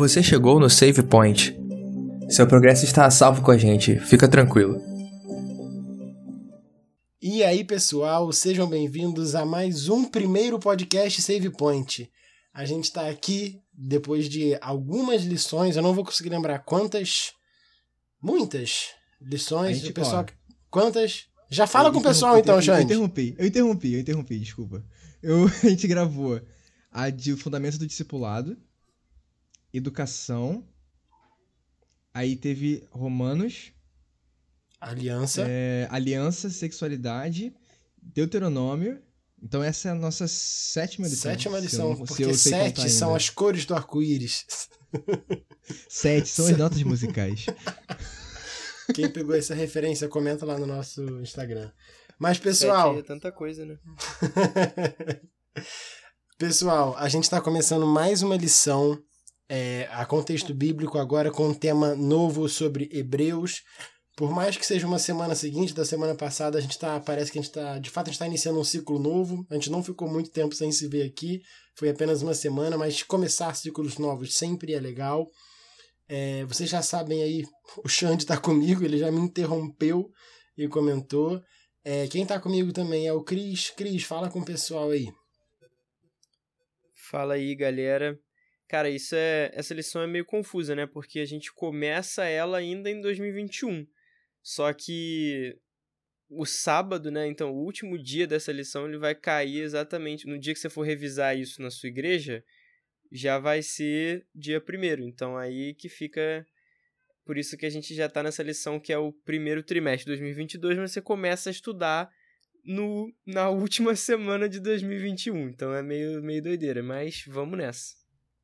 Você chegou no Save Point. Seu progresso está a salvo com a gente, fica tranquilo. E aí, pessoal, sejam bem-vindos a mais um primeiro podcast Save Point. A gente está aqui depois de algumas lições, eu não vou conseguir lembrar quantas, muitas lições. o pessoal, quantas? Já fala Eu com o pessoal eu então, Eu Xande. interrompi, eu interrompi, eu interrompi, desculpa. Eu, a gente gravou a de Fundamentos do Discipulado, Educação, aí teve Romanos, Aliança. é, Aliança, Sexualidade, Deuteronômio. Então essa é a nossa sétima lição. Sétima se eu lição, porque eu sei sete são as cores do arco-íris. Sete são as notas musicais. Quem pegou essa referência, comenta lá no nosso Instagram. Mas, pessoal, Sete é tanta coisa, né? Pessoal, a gente está começando mais uma lição é, a contexto bíblico agora com um tema novo sobre Hebreus. Por mais que seja uma semana seguinte da semana passada, a gente tá, parece que a gente está, de fato, a gente está iniciando um ciclo novo. A gente não ficou muito tempo sem se ver aqui, foi apenas uma semana, mas começar ciclos novos sempre é legal. É, vocês já sabem aí, o Xande está comigo, ele já me interrompeu e comentou. É, quem está comigo também é o Cris. Cris, fala com o pessoal aí. Fala aí, galera. Cara, isso é. Essa lição é meio confusa, né? Porque a gente começa ela ainda em 2021. Só que o sábado, né? Então, o último dia dessa lição, ele vai cair exatamente. No dia que você for revisar isso na sua igreja, já vai ser dia primeiro. Então aí que fica. Por isso que a gente já tá nessa lição que é o primeiro trimestre de 2022, mas você começa a estudar no, na última semana de 2021. Então é meio, meio doideira, mas vamos nessa.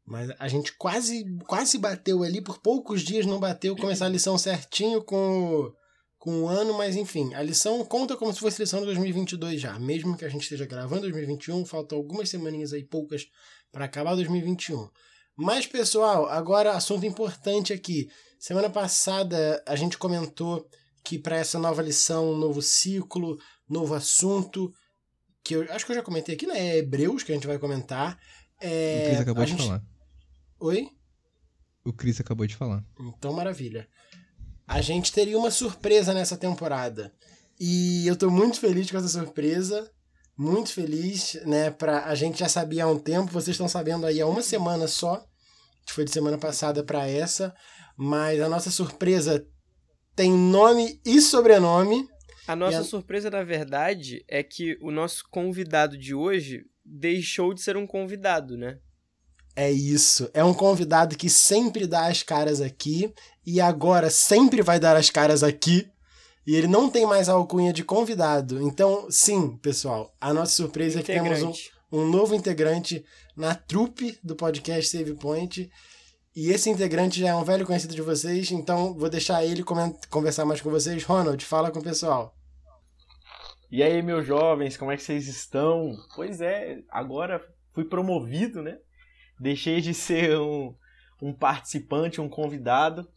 Mas a gente quase, quase bateu ali, por poucos dias não bateu começar a lição certinho com o, com o ano, mas enfim, a lição conta como se fosse lição de 2022 já. Mesmo que a gente esteja gravando 2021, faltam algumas semaninhas aí, poucas, para acabar 2021. Mas, pessoal, agora assunto importante aqui. Semana passada a gente comentou que para essa nova lição, um novo ciclo, novo assunto, que eu acho que eu já comentei aqui, né? É Hebreus que a gente vai comentar. É, Cris acabou de gente- falar. Oi? O Cris acabou de falar. Então, maravilha. A gente teria uma surpresa nessa temporada. E eu tô muito feliz com essa surpresa. Muito feliz, né? Pra, a gente já sabia há um tempo, vocês estão sabendo aí há uma semana só. Que foi de semana passada para essa. Mas a nossa surpresa tem nome e sobrenome. A nossa a- surpresa, na verdade, é que o nosso convidado de hoje deixou de ser um convidado, né? É isso. É um convidado que sempre dá as caras aqui. E agora sempre vai dar as caras aqui. E ele não tem mais a alcunha de convidado. Então, sim, pessoal, a nossa surpresa é que temos um, Integrante. um novo integrante na trupe do podcast Save Point. E esse integrante já é um velho conhecido de vocês, então vou deixar ele conversar mais com vocês. Ronald, fala com o pessoal. E aí, meus jovens, como é que vocês estão? Pois é, agora fui promovido, né? Deixei de ser um, um participante, um convidado.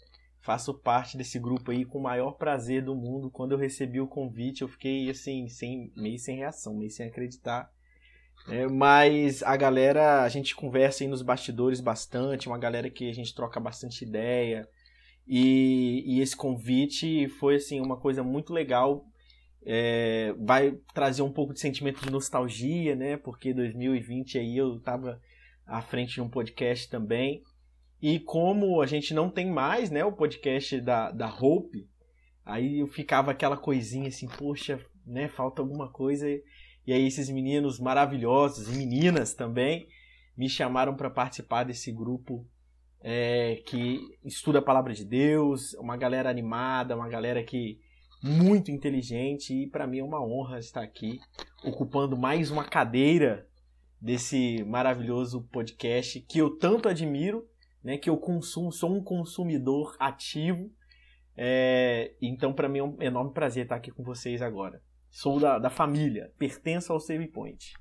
Faço parte desse grupo aí com o maior prazer do mundo. Quando eu recebi o convite, eu fiquei assim, sem, meio sem reação, meio sem acreditar. É, mas a galera, a gente conversa aí nos bastidores bastante, uma galera que a gente troca bastante ideia. E, e esse convite foi assim uma coisa muito legal é, vai trazer um pouco de sentimento de nostalgia, né? Porque 2020 aí eu estava à frente de um podcast também. E como a gente não tem mais, né, o podcast da, da Hope, aí eu ficava aquela coisinha assim, poxa, né, falta alguma coisa. E aí esses meninos maravilhosos e meninas também me chamaram para participar desse grupo é, que estuda a palavra de Deus, uma galera animada, uma galera que muito inteligente e para mim é uma honra estar aqui ocupando mais uma cadeira desse maravilhoso podcast que eu tanto admiro, né, que eu consumo, sou um consumidor ativo. É, então para mim é um enorme prazer estar aqui com vocês agora. Sou da, da família, pertenço ao Save Point.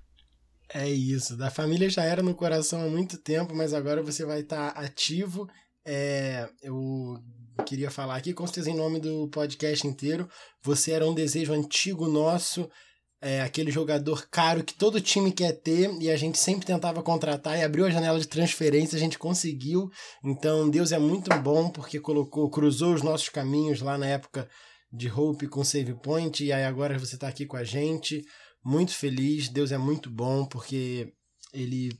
É isso. Da família já era no coração há muito tempo, mas agora você vai estar ativo. É, eu queria falar aqui, com certeza em nome do podcast inteiro. Você era um desejo antigo nosso é aquele jogador caro que todo time quer ter e a gente sempre tentava contratar e abriu a janela de transferência, a gente conseguiu. Então Deus é muito bom porque colocou, cruzou os nossos caminhos lá na época de Hope com Save Point e aí agora você está aqui com a gente. Muito feliz, Deus é muito bom porque ele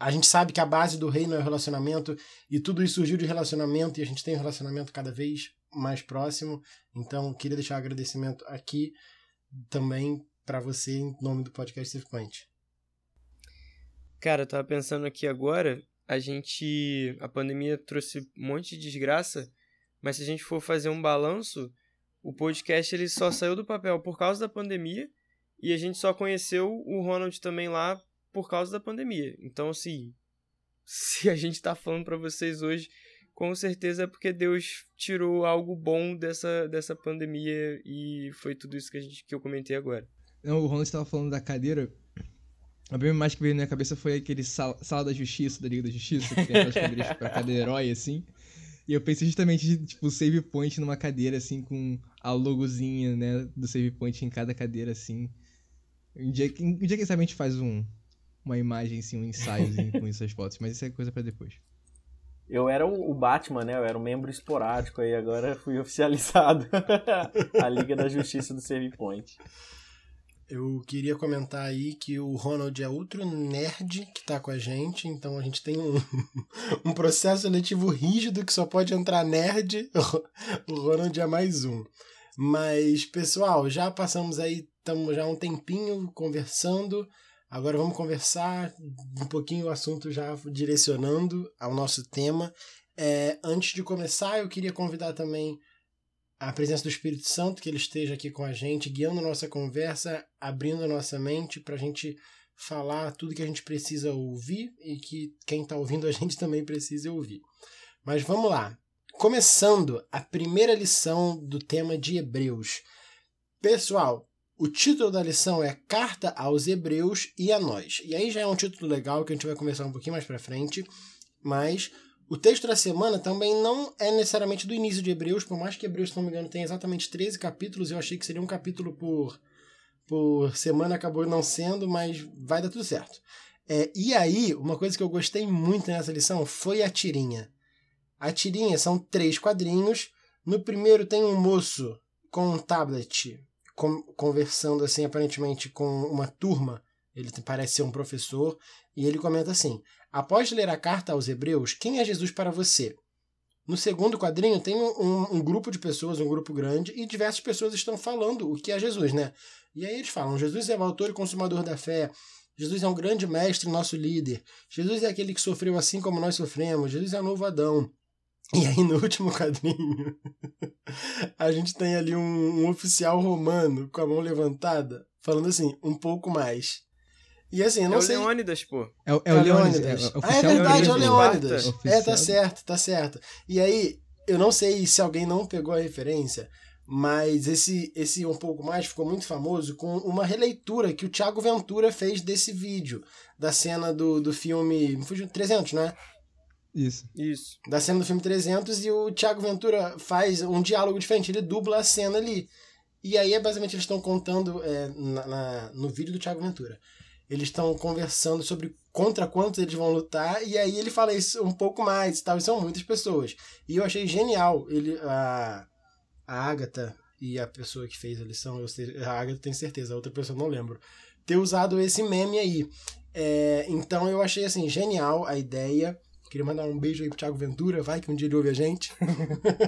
a gente sabe que a base do reino é o relacionamento e tudo isso surgiu de relacionamento e a gente tem um relacionamento cada vez mais próximo. Então, queria deixar um agradecimento aqui também para você em nome do podcast Point. Cara, eu tava pensando aqui agora, a gente. A pandemia trouxe um monte de desgraça, mas se a gente for fazer um balanço, o podcast ele só saiu do papel por causa da pandemia e a gente só conheceu o Ronald também lá por causa da pandemia. Então, assim, se a gente tá falando para vocês hoje, com certeza é porque Deus tirou algo bom dessa, dessa pandemia e foi tudo isso que, a gente, que eu comentei agora. Não, o Ronald estava falando da cadeira. A primeira imagem que veio na minha cabeça foi aquele sal, sala da justiça, da Liga da Justiça, que tem aquelas pra cada herói, assim. E eu pensei justamente tipo, save point numa cadeira, assim, com a logozinha, né, do save point em cada cadeira, assim. Um dia, um dia sabe a gente faz um, uma imagem, assim, um ensaiozinho com essas fotos, mas isso é coisa para depois. Eu era o Batman, né? Eu era um membro esporádico aí, agora fui oficializado. a Liga da Justiça do Save Point. Eu queria comentar aí que o Ronald é outro nerd que tá com a gente, então a gente tem um, um processo seletivo rígido que só pode entrar nerd. O Ronald é mais um. Mas, pessoal, já passamos aí, estamos já um tempinho conversando. Agora vamos conversar um pouquinho o assunto já direcionando ao nosso tema. É, antes de começar, eu queria convidar também a presença do Espírito Santo, que ele esteja aqui com a gente, guiando nossa conversa, abrindo nossa mente para a gente falar tudo que a gente precisa ouvir e que quem está ouvindo a gente também precisa ouvir. Mas vamos lá. Começando a primeira lição do tema de Hebreus. Pessoal, o título da lição é Carta aos Hebreus e a Nós. E aí já é um título legal que a gente vai começar um pouquinho mais para frente, mas o texto da semana também não é necessariamente do início de Hebreus, por mais que Hebreus, se não me engano, tenha exatamente 13 capítulos, eu achei que seria um capítulo por, por semana, acabou não sendo, mas vai dar tudo certo. É, e aí, uma coisa que eu gostei muito nessa lição foi a tirinha. A tirinha são três quadrinhos. No primeiro tem um moço com um tablet com, conversando assim aparentemente com uma turma. Ele parece ser um professor e ele comenta assim: Após ler a carta aos Hebreus, quem é Jesus para você? No segundo quadrinho tem um, um, grupo de pessoas, um grupo grande, e diversas pessoas estão falando o que é Jesus, né? E aí eles falam: Jesus é o autor e consumador da fé. Jesus é um grande mestre, nosso líder. Jesus é aquele que sofreu assim como nós sofremos. Jesus é o novo Adão. E aí, no último quadrinho, a gente tem ali um, um oficial romano com a mão levantada, falando assim, um pouco mais. E assim, eu não é sei. o Leônidas, pô. É, o- é o É o Leônidas. Leônidas. É, ah, é verdade, é o. Leônidas. Oficial. É, tá certo, tá certo. E aí, eu não sei se alguém não pegou a referência, mas esse, esse um pouco mais ficou muito famoso com uma releitura que o Thiago Ventura fez desse vídeo, da cena do, do filme. Me fugiu 300, né? Isso. Isso. Da cena do filme 300 e o Thiago Ventura faz um diálogo diferente, ele dubla a cena ali. E aí, é basicamente, eles estão contando é, na, na- no vídeo do Thiago Ventura. Eles estão conversando sobre contra quantos eles vão lutar, e aí ele fala isso um pouco mais e tal, e são muitas pessoas. E eu achei genial ele, a, a Agatha e a pessoa que fez a lição, eu sei, a Agatha tem certeza, a outra pessoa não lembro, ter usado esse meme aí. É, então eu achei assim, genial a ideia. Queria mandar um beijo aí pro Thiago Ventura, vai que um dia ele ouve a gente.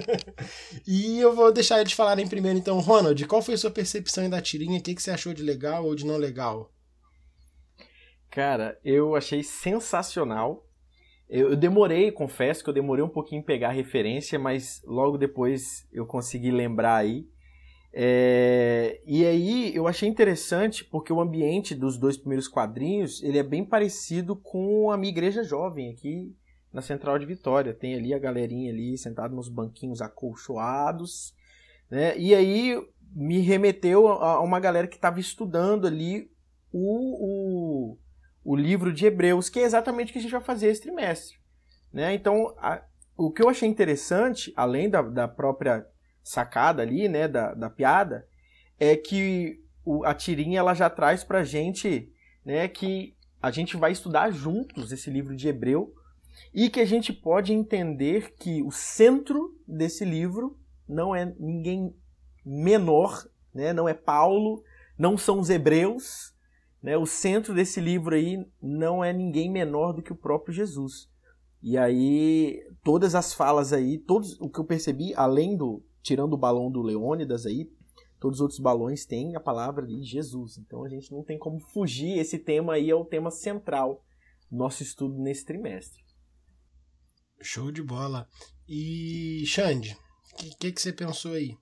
e eu vou deixar eles falarem primeiro, então, Ronald, qual foi a sua percepção da tirinha? O que, que você achou de legal ou de não legal? Cara, eu achei sensacional. Eu, demorei, confesso que eu demorei um pouquinho em pegar a referência, mas logo depois eu consegui lembrar aí. É, e aí eu achei interessante porque o ambiente dos dois primeiros quadrinhos ele é bem parecido com a minha igreja jovem aqui na Central de Vitória. Tem ali a galerinha ali sentada nos banquinhos acolchoados, né? E aí me remeteu a, a uma galera que estava estudando ali o, o, o livro de Hebreus, que é exatamente o que a gente vai fazer esse trimestre. Né? Então, a- o que eu achei interessante, além da, da própria sacada ali, né, da, da piada, é que o, a tirinha ela já traz pra gente né, que a gente vai estudar juntos esse livro de Hebreu e que a gente pode entender que o centro desse livro não é ninguém menor, né, não é Paulo, não são os hebreus, né, o centro desse livro aí não é ninguém menor do que o próprio Jesus. E aí, todas as falas aí, todos o que eu percebi, além do, tirando o balão do Leônidas aí, todos os outros balões têm a palavra de Jesus. Então a gente não tem como fugir, esse tema aí é o tema central do nosso estudo nesse trimestre. Show de bola. E, Xande, o que, que, que, você pensou aí?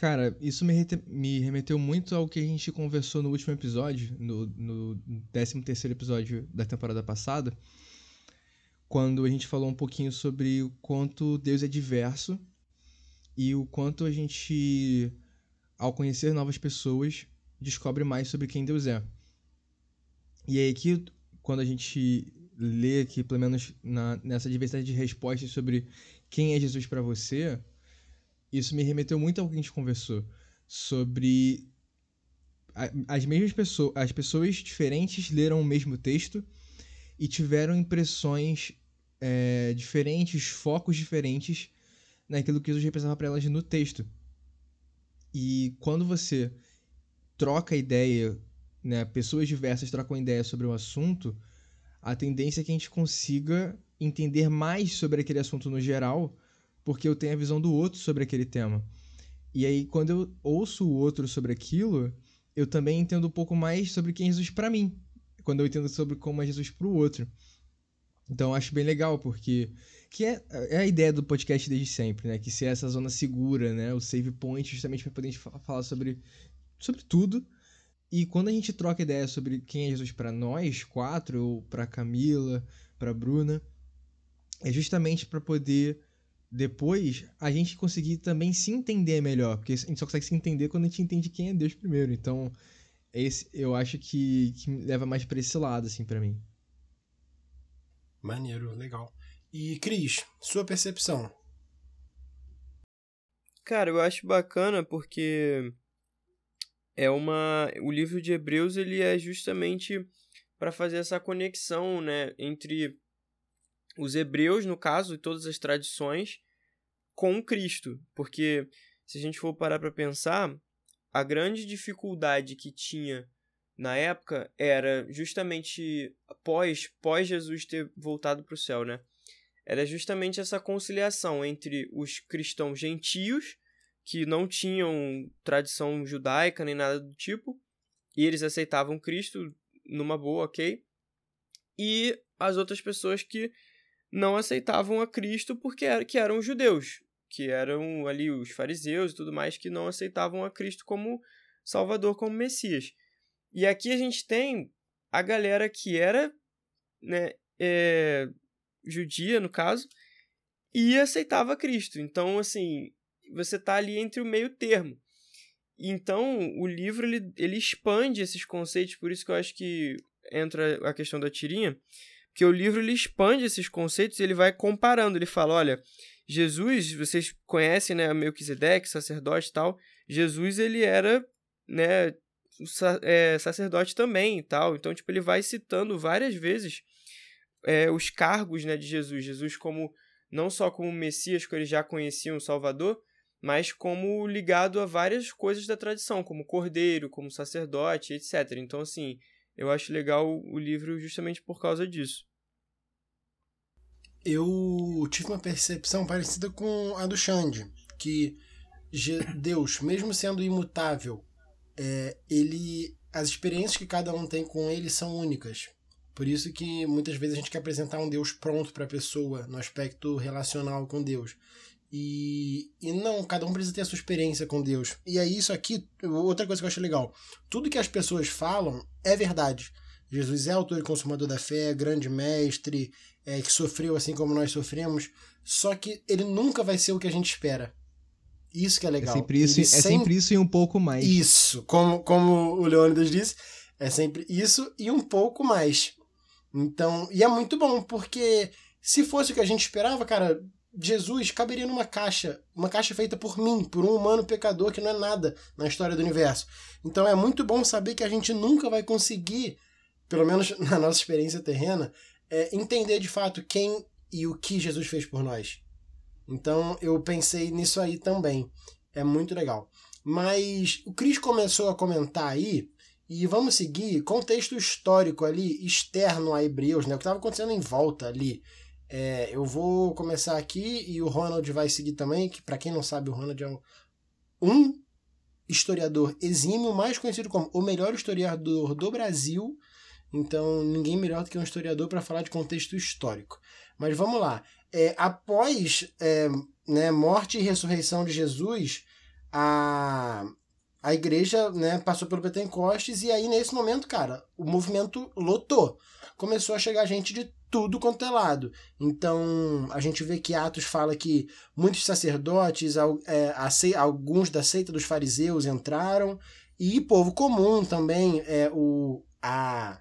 Cara, isso me, me, remeteu muito ao que a gente conversou no último episódio, no, no 13 terceiro episódio da temporada passada, quando a gente falou um pouquinho sobre o quanto Deus é diverso e o quanto a gente, ao conhecer novas pessoas, descobre mais sobre quem Deus é. E aí aqui, quando a gente lê aqui, pelo menos na, nessa diversidade de respostas sobre quem é Jesus para você, isso me remeteu muito ao que a gente conversou sobre as mesmas pessoas, as pessoas diferentes leram o mesmo texto e tiveram impressões é, diferentes, focos diferentes naquilo que Jesus representava para elas no texto. E quando você troca ideia, né, pessoas diversas trocam ideia sobre um assunto, a tendência é que a gente consiga entender mais sobre aquele assunto no geral, porque eu tenho a visão do outro sobre aquele tema. E aí, quando eu ouço o outro sobre aquilo, eu também entendo um pouco mais sobre quem é Jesus para mim, quando eu entendo sobre como é Jesus para o outro. Então, eu acho bem legal, porque que é, é a ideia do podcast desde sempre, né? Que ser essa zona segura, né? O save point, justamente para poder falar sobre, sobre tudo e quando a gente troca ideia sobre quem é Jesus para nós quatro, ou para Camila, para Bruna, é justamente para poder depois a gente conseguir também se entender melhor, porque a gente só consegue se entender quando a gente entende quem é Deus primeiro. Então, esse eu acho que, que leva mais para esse lado assim para mim. Maneiro, legal. E Cris, sua percepção? Cara, eu acho bacana porque é uma o livro de Hebreus ele é justamente para fazer essa conexão, né, entre os hebreus, no caso, e todas as tradições com Cristo, porque se a gente for parar para pensar, a grande dificuldade que tinha na época era justamente pós pós Jesus ter voltado para o céu, né? Era justamente essa conciliação entre os cristãos gentios que não tinham tradição judaica nem nada do tipo, e eles aceitavam Cristo numa boa, ok? E as outras pessoas que não aceitavam a Cristo porque era, que eram judeus, que eram ali os fariseus e tudo mais, que não aceitavam a Cristo como Salvador, como Messias. E aqui a gente tem a galera que era né, é, judia, no caso, e aceitava Cristo. Então, assim, você está ali entre o meio termo. Então, o livro ele, ele expande esses conceitos, por isso que eu acho que entra a questão da tirinha, porque o livro ele expande esses conceitos e ele vai comparando. Ele fala: olha, Jesus, vocês conhecem, né, Melquisedeque, sacerdote e tal. Jesus, ele era, né, é, sacerdote também e tal. Então, tipo, ele vai citando várias vezes é, os cargos, né, de Jesus. Jesus como, não só como Messias, que eles já conheciam o Salvador, mas como ligado a várias coisas da tradição, como cordeiro, como sacerdote, etc. Então, assim, eu acho legal o livro justamente por causa disso. Eu tive uma percepção parecida com a do Xande, que Deus, mesmo sendo imutável, é, ele, as experiências que cada um tem com ele são únicas. Por isso que muitas vezes a gente quer apresentar um Deus pronto para a pessoa no aspecto relacional com Deus. E, e não, cada um precisa ter a sua experiência com Deus. E aí, isso aqui, outra coisa que eu acho legal: tudo que as pessoas falam é verdade. Jesus é autor e consumador da fé, grande mestre, é, que sofreu assim como nós sofremos. Só que ele nunca vai ser o que a gente espera. Isso que é legal. É sempre isso, é sempre... sempre isso e um pouco mais. Isso, como, como o Leônidas disse, é sempre isso e um pouco mais. Então, e é muito bom, porque se fosse o que a gente esperava, cara, Jesus caberia numa caixa, uma caixa feita por mim, por um humano pecador que não é nada na história do universo. Então é muito bom saber que a gente nunca vai conseguir, pelo menos na nossa experiência terrena, é, entender de fato quem e o que Jesus fez por nós. Então eu pensei nisso aí também. É muito legal. Mas o Cris começou a comentar aí, e vamos seguir contexto histórico ali, externo a Hebreus, né? O que estava acontecendo em volta ali. É, eu vou começar aqui e o Ronald vai seguir também, que para quem não sabe, o Ronald é um, um historiador exímio, mais conhecido como o melhor historiador do Brasil. Então, ninguém melhor do que um historiador para falar de contexto histórico. Mas vamos lá. É, após é, né, morte e ressurreição de Jesus, a, a igreja né, passou pelo Pentecostes e aí, nesse momento, cara, o movimento lotou. Começou a chegar gente de tudo quanto é lado. Então, a gente vê que Atos fala que muitos sacerdotes, é, alguns da seita dos fariseus entraram, e povo comum também, é, o, a,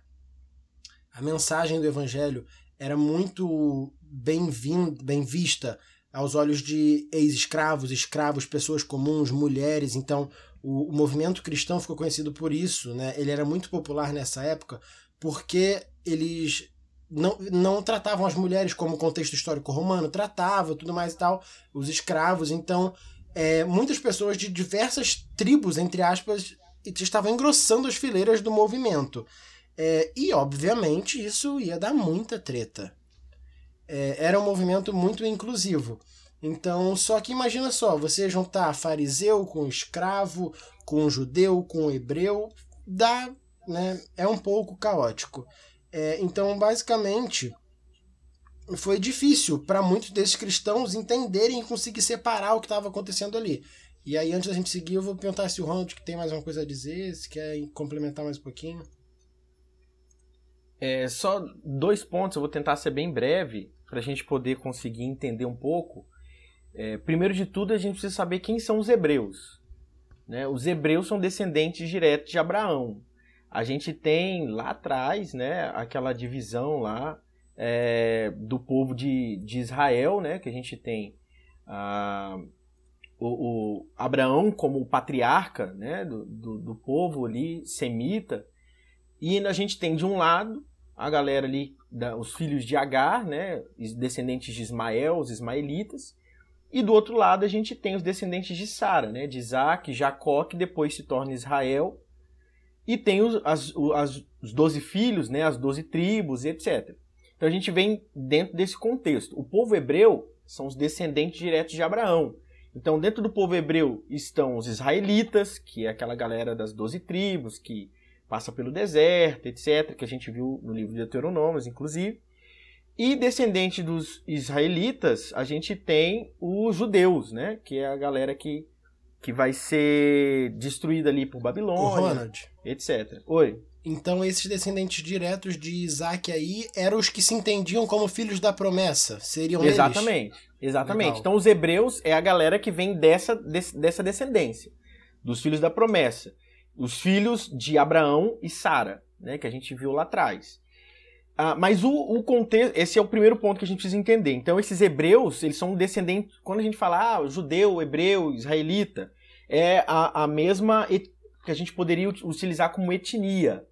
a mensagem do evangelho era muito bem, vindo, bem vista aos olhos de ex-escravos, escravos, pessoas comuns, mulheres. Então, o, o movimento cristão ficou conhecido por isso. Né? Ele era muito popular nessa época porque eles não, não tratavam as mulheres como contexto histórico romano, tratavam tudo mais e tal, os escravos. Então, é, muitas pessoas de diversas tribos, entre aspas, estavam engrossando as fileiras do movimento. É, e, obviamente, isso ia dar muita treta. É, era um movimento muito inclusivo. Então, só que imagina só, você juntar fariseu com escravo, com judeu, com hebreu, dá, né, é um pouco caótico. É, então, basicamente, foi difícil para muitos desses cristãos entenderem e conseguir separar o que estava acontecendo ali. E aí, antes da gente seguir, eu vou perguntar se o Ronald que tem mais uma coisa a dizer, se quer complementar mais um pouquinho. É, só dois pontos, eu vou tentar ser bem breve, para a gente poder conseguir entender um pouco. É, primeiro de tudo, a gente precisa saber quem são os hebreus. Né? Os hebreus são descendentes diretos de Abraão a gente tem lá atrás, né, aquela divisão lá é, do povo de, de Israel, né, que a gente tem ah, o, o, Abraão como patriarca, né, do, do, do, povo ali semita, e a gente tem de um lado a galera ali, da, os filhos de Agar, né, descendentes de Ismael, os ismaelitas, e do outro lado a gente tem os descendentes de Sara, né, de Isaac, Jacó, que depois se torna Israel, e tem os, as, as, os 12 filhos, né, as 12 tribos, etc. Então a gente vem dentro desse contexto. O povo hebreu são os descendentes diretos de Abraão. Então, dentro do povo hebreu estão os israelitas, que é aquela galera das 12 tribos, que passa pelo deserto, etc., que a gente viu no livro de Deuteronômios, inclusive. E descendente dos israelitas, a gente tem os judeus, né? Que é a galera que que vai ser destruída ali por Babilônia, etc. Oi. Então esses descendentes diretos de Isaac aí eram os que se entendiam como filhos da promessa, seriam Exatamente, eles? exatamente. Legal. Então os hebreus é a galera que vem dessa, dessa descendência, dos filhos da promessa. Os filhos de Abraão e Sara, né, que a gente viu lá atrás. Ah, mas o, o, contexto, esse é o primeiro ponto que a gente precisa entender. Então, esses hebreus, eles são descendentes. Quando a gente fala ah, judeu, hebreu, israelita, é a, a mesma et, que a gente poderia utilizar como etnia.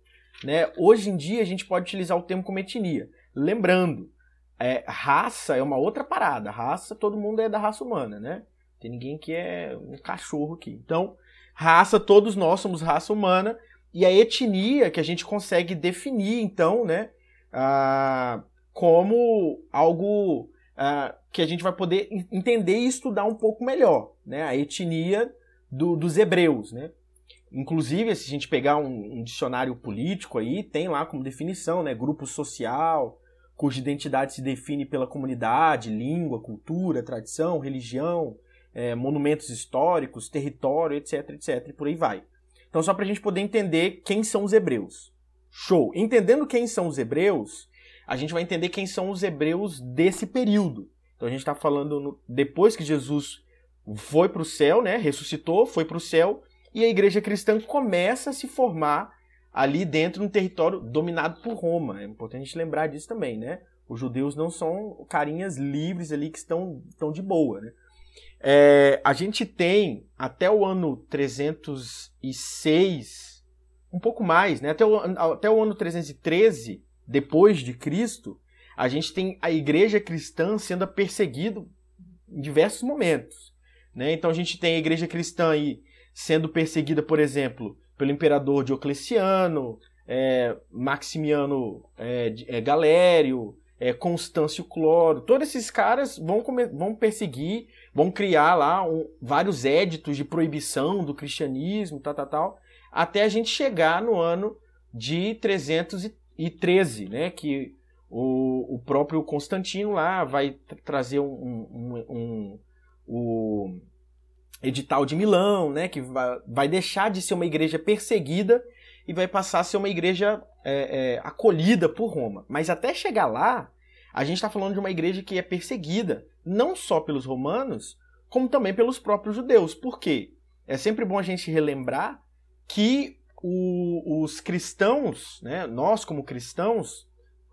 Né? Hoje em dia, a gente pode utilizar o termo como etnia. Lembrando, é, raça é uma outra parada. Raça, todo mundo é da raça humana, né? Tem ninguém que é um cachorro aqui. Então, raça, todos nós somos raça humana. E a etnia que a gente consegue definir, então, né? ah, como algo ah, que a gente vai poder entender e estudar um pouco melhor, né? A etnia do, dos hebreus, né? Inclusive, se a gente pegar um, um, dicionário político aí, tem lá como definição, né? Grupo social, cuja identidade se define pela comunidade, língua, cultura, tradição, religião, é, monumentos históricos, território, etc, etc, e por aí vai. Então, só para a gente poder entender quem são os hebreus. Show. Entendendo quem são os hebreus, a gente vai entender quem são os hebreus desse período. Então a gente está falando no, depois que Jesus foi para o céu, né? Ressuscitou, foi para o céu e a igreja cristã começa a se formar ali dentro de um território dominado por Roma. É importante a gente lembrar disso também, né? Os judeus não são carinhas livres ali que estão, estão de boa, né? É, a gente tem até o ano 306, um pouco mais, né? Até o, até o ano 313 depois de Cristo, a gente tem a igreja cristã sendo perseguida em diversos momentos. Né? Então a gente tem a igreja cristã aí sendo perseguida, por exemplo, pelo imperador Diocleciano, é, Maximiano é, é, Galério, é, Constâncio Cloro, todos esses caras vão, vão perseguir, vão criar lá um, vários éditos de proibição do cristianismo, tal, tal, tal, até a gente chegar no ano de 313, né, que o, o próprio Constantino lá vai trazer um, um, um, um edital de Milão, né, que vai, vai deixar de ser uma igreja perseguida e vai passar a ser uma igreja é, é, acolhida por Roma. Mas até chegar lá, a gente está falando de uma igreja que é perseguida, não só pelos romanos, como também pelos próprios judeus. Por quê? É sempre bom a gente relembrar que o, os cristãos, né, nós como cristãos,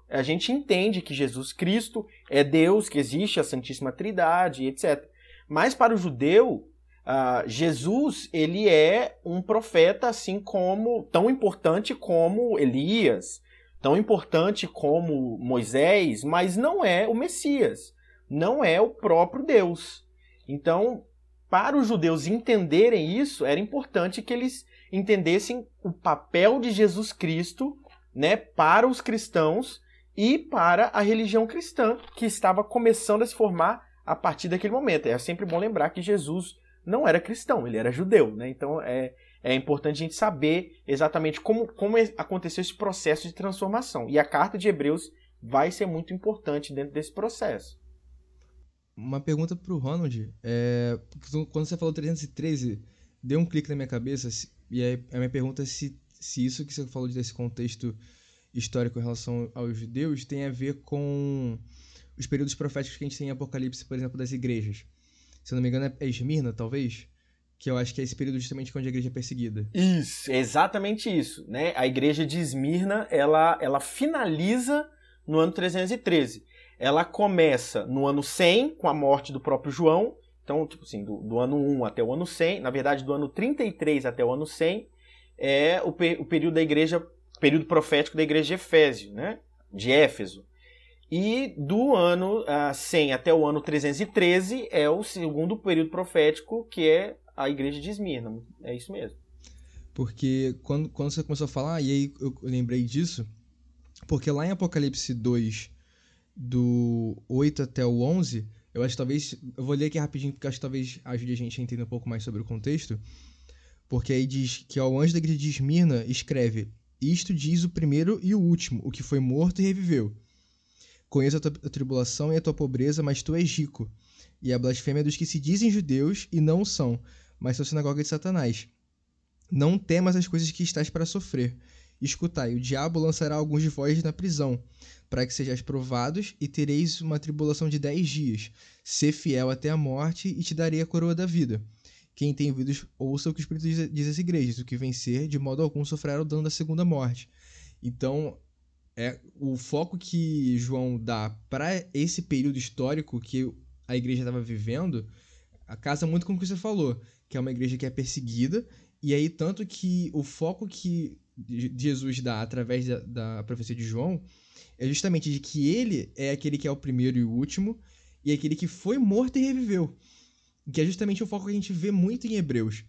a gente entende que Jesus Cristo é Deus, que existe a Santíssima Trindade, etc. Mas para o judeu, Uh, Jesus, ele é um profeta assim como, tão importante como Elias, tão importante como Moisés, mas não é o Messias, não é o próprio Deus. Então, para os judeus entenderem isso, era importante que eles entendessem o papel de Jesus Cristo, né, para os cristãos e para a religião cristã que estava começando a se formar a partir daquele momento. É sempre bom lembrar que Jesus não era cristão, ele era judeu, né? Então é, é importante a gente saber exatamente como, como aconteceu esse processo de transformação. E a carta de Hebreus vai ser muito importante dentro desse processo. Uma pergunta para o Ronald. É, quando você falou 313, deu um clique na minha cabeça, e aí a minha pergunta é se, se isso que você falou desse contexto histórico em relação aos judeus tem a ver com os períodos proféticos que a gente tem em Apocalipse, por exemplo, das igrejas se eu não me engano, é Esmirna, talvez? Que eu acho que é esse período justamente onde a igreja é perseguida. Isso, é exatamente isso. Né? A igreja de Esmirna, ela, ela finaliza no ano 313. Ela começa no ano 100, com a morte do próprio João. Então, tipo assim, do, do ano 1 até o ano 100. Na verdade, do ano 33 até o ano 100 é o, o período da igreja, período profético da igreja de Efésio, né? De Éfeso. E do ano uh, 100 até o ano 313 é o segundo período profético, que é a igreja de Esmirna. É isso mesmo. Porque quando, quando você começou a falar, e aí eu lembrei disso, porque lá em Apocalipse 2, do 8 até o 11, eu acho que talvez. Eu vou ler aqui rapidinho, porque acho que talvez ajude a gente a entender um pouco mais sobre o contexto. Porque aí diz que ao anjo da igreja de Esmirna escreve: Isto diz o primeiro e o último, o que foi morto e reviveu. Conheço a tua tribulação e a tua pobreza, mas tu és rico. E a blasfêmia dos que se dizem judeus e não são, mas são sinagoga de Satanás. Não temas as coisas que estás para sofrer. Escutai, o diabo lançará alguns de vós na prisão, para que sejais provados e tereis uma tribulação de dez dias. Sê fiel até a morte e te darei a coroa da vida. Quem tem ouvidos, ouça o que o Espírito diz às igrejas. O que vencer, de modo algum, sofrerá o dano da segunda morte. Então, é o foco que João dá para esse período histórico que a igreja estava vivendo casa muito com o que você falou, que é uma igreja que é perseguida, e aí tanto que o foco que Jesus dá através da, da profecia de João é justamente de que ele é aquele que é o primeiro e o último, e é aquele que foi morto e reviveu. Que é justamente o foco que a gente vê muito em Hebreus.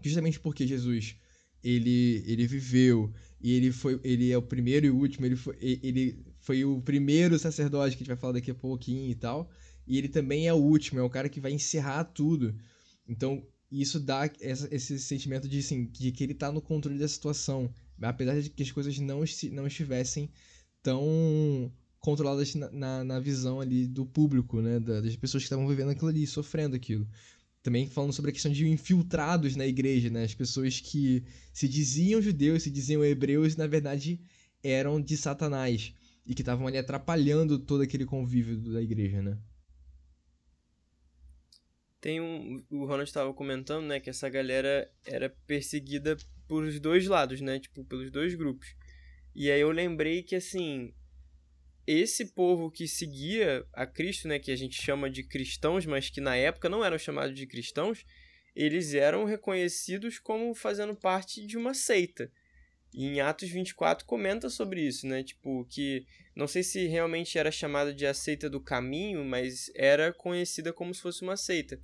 Justamente porque Jesus ele, ele viveu, e ele foi ele é o primeiro e o último, ele foi, ele foi o primeiro sacerdote que a gente vai falar daqui a pouquinho e tal, e ele também é o último, é o cara que vai encerrar tudo. Então, isso dá essa, esse sentimento de, assim, de que ele está no controle da situação, apesar de que as coisas não, não estivessem tão controladas na, na, na visão ali do público, né, das pessoas que estavam vivendo aquilo ali, sofrendo aquilo também falando sobre a questão de infiltrados na igreja, né? As pessoas que se diziam judeus, se diziam hebreus e na verdade eram de Satanás e que estavam ali atrapalhando todo aquele convívio da igreja, né? Tem um, o Ronald estava comentando, né, que essa galera era perseguida por dois lados, né, tipo, pelos dois grupos. E aí eu lembrei que assim, esse povo que seguia a Cristo, né, que a gente chama de cristãos, mas que na época não eram chamados de cristãos, eles eram reconhecidos como fazendo parte de uma seita. Em Atos 24 comenta sobre isso, né? Tipo, que não sei se realmente era chamada de a seita do caminho, mas era conhecida como se fosse uma seita.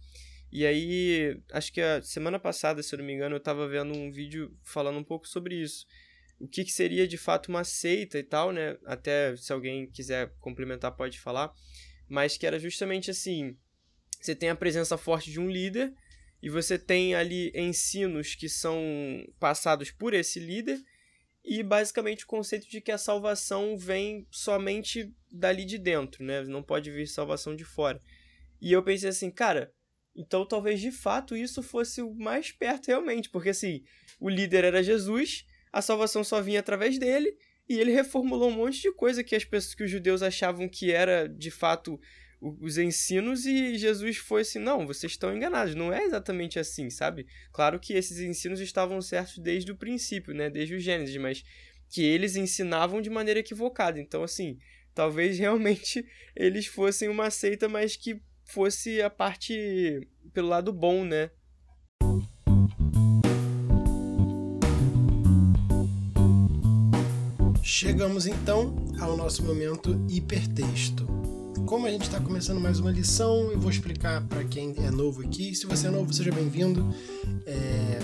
E aí, acho que a semana passada, se eu não me engano, eu estava vendo um vídeo falando um pouco sobre isso. O que, que seria de fato uma seita e tal, né? Até se alguém quiser complementar, pode falar. Mas que era justamente assim: você tem a presença forte de um líder, e você tem ali ensinos que são passados por esse líder, e basicamente o conceito de que a salvação vem somente dali de dentro, né? Não pode vir salvação de fora. E eu pensei assim, cara, então talvez de fato isso fosse o mais perto realmente, porque assim, o líder era Jesus, a salvação só vinha através dele, e ele reformulou um monte de coisa que as pessoas que os judeus achavam que era de fato os ensinos e Jesus foi assim: não, vocês estão enganados, não é exatamente assim, sabe? Claro que esses ensinos estavam certos desde o princípio, né? Desde o Gênesis, mas que eles ensinavam de maneira equivocada. Então, assim, talvez realmente eles fossem uma seita, mas que fosse a parte pelo lado bom, né? Chegamos então ao nosso momento hipertexto. Como a gente está começando mais uma lição, eu vou explicar para quem é novo aqui. Se você é novo, seja bem-vindo. É...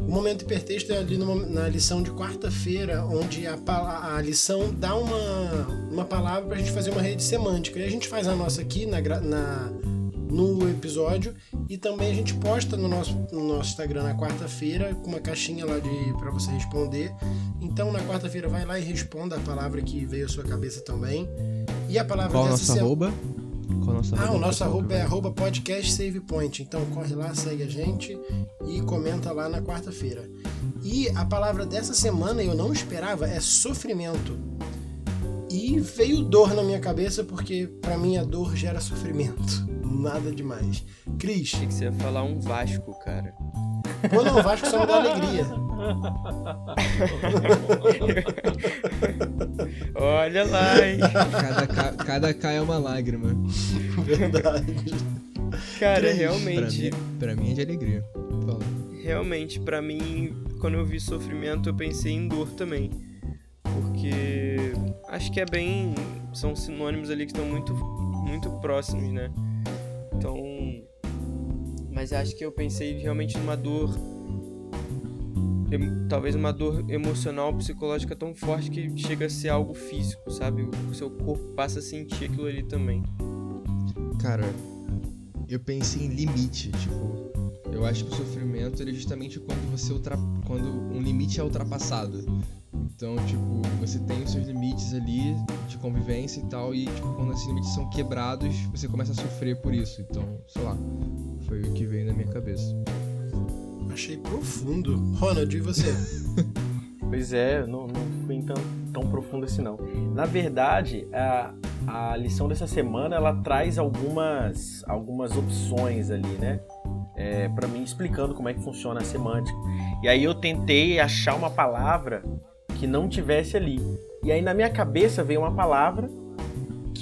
O momento hipertexto é ali numa, na lição de quarta-feira, onde a, a, lição dá uma, uma palavra para a gente fazer uma rede semântica. E a gente faz a nossa aqui na, na no episódio e também a gente posta no nosso, no nosso Instagram na quarta-feira com uma caixinha lá de para você responder. Então na quarta-feira vai lá e responda a palavra que veio à sua cabeça também. E a palavra Qual dessa semana. arroba? Qual nosso ah, o nosso arroba é arroba podcast save point. Então corre lá, segue a gente e comenta lá na quarta-feira. E a palavra dessa semana eu não esperava é sofrimento. E veio dor na minha cabeça porque para mim a dor gera sofrimento nada demais. Cris. Achei que você ia falar um Vasco, cara. Pô, não, Vasco só me dá alegria. Olha lá, hein? Cada, ca, cada K é uma lágrima. Verdade. Cara, Cris. realmente. Pra mim, pra mim é de alegria. Fala. Realmente, pra mim, quando eu vi sofrimento, eu pensei em dor também. Porque acho que é bem. São sinônimos ali que estão muito, muito próximos, né? Então. Mas acho que eu pensei realmente numa dor. Talvez uma dor emocional, psicológica tão forte que chega a ser algo físico, sabe? O seu corpo passa a sentir aquilo ali também. Cara, eu pensei em limite, tipo. Eu acho que o sofrimento é justamente quando você ultra... quando um limite é ultrapassado. Então, tipo, você tem os seus limites ali de convivência e tal, e tipo, quando esses limites são quebrados, você começa a sofrer por isso. Então, sei lá, foi o que veio na minha cabeça. Achei profundo. Ronald, e você? pois é, não, não fui tão, tão profundo assim não. Na verdade, a, a lição dessa semana ela traz algumas, algumas opções ali, né? É, para mim explicando como é que funciona a semântica. E aí eu tentei achar uma palavra que não tivesse ali. E aí na minha cabeça veio uma palavra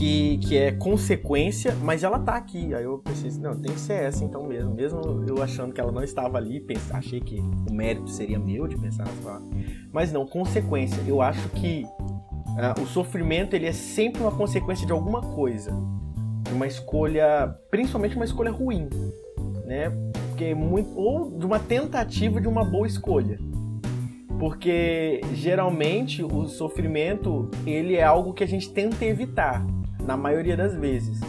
que, que é consequência, mas ela tá aqui. Aí eu pensei assim, não, tem que ser essa então mesmo. Mesmo eu achando que ela não estava ali, achei que o mérito seria meu de pensar nessa palavra. Mas não, consequência. Eu acho que uh, o sofrimento ele é sempre uma consequência de alguma coisa. De uma escolha, principalmente uma escolha ruim, né? Porque é muito, ou de uma tentativa de uma boa escolha. Porque geralmente o sofrimento ele é algo que a gente tenta evitar, na maioria das vezes.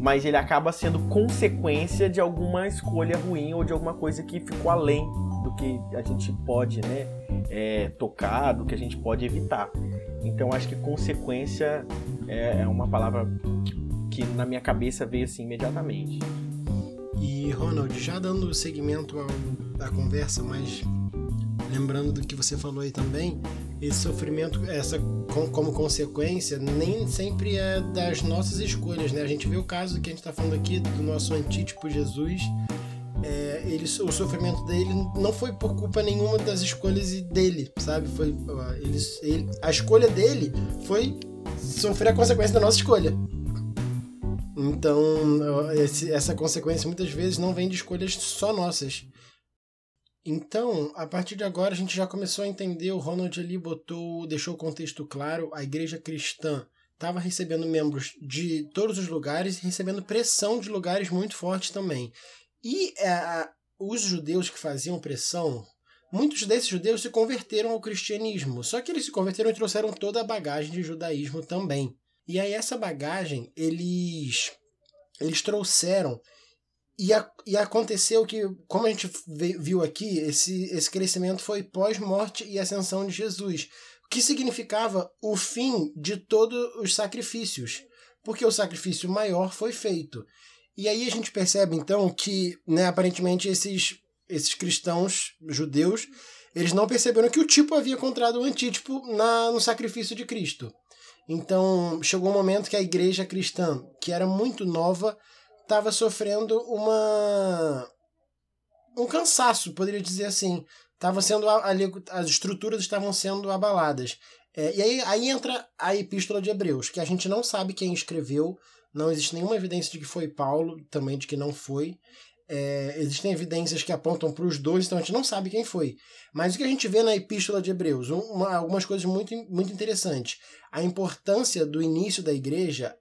Mas ele acaba sendo consequência de alguma escolha ruim ou de alguma coisa que ficou além do que a gente pode né, é, tocar, do que a gente pode evitar. Então acho que consequência é, é uma palavra que, na minha cabeça veio assim imediatamente. E Ronald, já dando seguimento à conversa, mas lembrando do que você falou aí também, esse sofrimento, essa como consequência, nem sempre é das nossas escolhas, né? A gente vê o caso que a gente está falando aqui do nosso antítipo Jesus. É, ele, o sofrimento dele não foi por culpa nenhuma das escolhas dele, sabe? Foi ele, ele, a escolha dele foi sofrer a consequência da nossa escolha. Então, esse, essa consequência muitas vezes não vem de escolhas só nossas. Então, a partir de agora, a gente já começou a entender. O Ronald ali botou, deixou o contexto claro. A igreja cristã estava recebendo membros de todos os lugares e recebendo pressão de lugares muito fortes também. E é, os judeus que faziam pressão, muitos desses judeus se converteram ao cristianismo. Só que eles se converteram e trouxeram toda a bagagem de judaísmo também. E aí essa bagagem eles eles trouxeram e, a, e aconteceu que, como a gente viu aqui, esse, esse crescimento foi pós-morte e ascensão de Jesus, que significava o fim de todos os sacrifícios, porque o sacrifício maior foi feito. E aí a gente percebe então que, né, aparentemente esses esses cristãos judeus, eles não perceberam que o tipo havia encontrado o antítipo na, no sacrifício de Cristo. Então, chegou um momento que a igreja cristã, que era muito nova, estava sofrendo uma um cansaço, poderia dizer assim. Tava sendo ali as estruturas estavam sendo abaladas. É, e aí, aí entra a epístola de Hebreus, que a gente não sabe quem escreveu, não existe nenhuma evidência de que foi Paulo, também de que não foi. É, existem evidências que apontam para os dois, então a gente não sabe quem foi. Mas o que a gente vê na Epístola de Hebreus? Uma, algumas coisas muito, muito interessantes. A importância do início da igreja.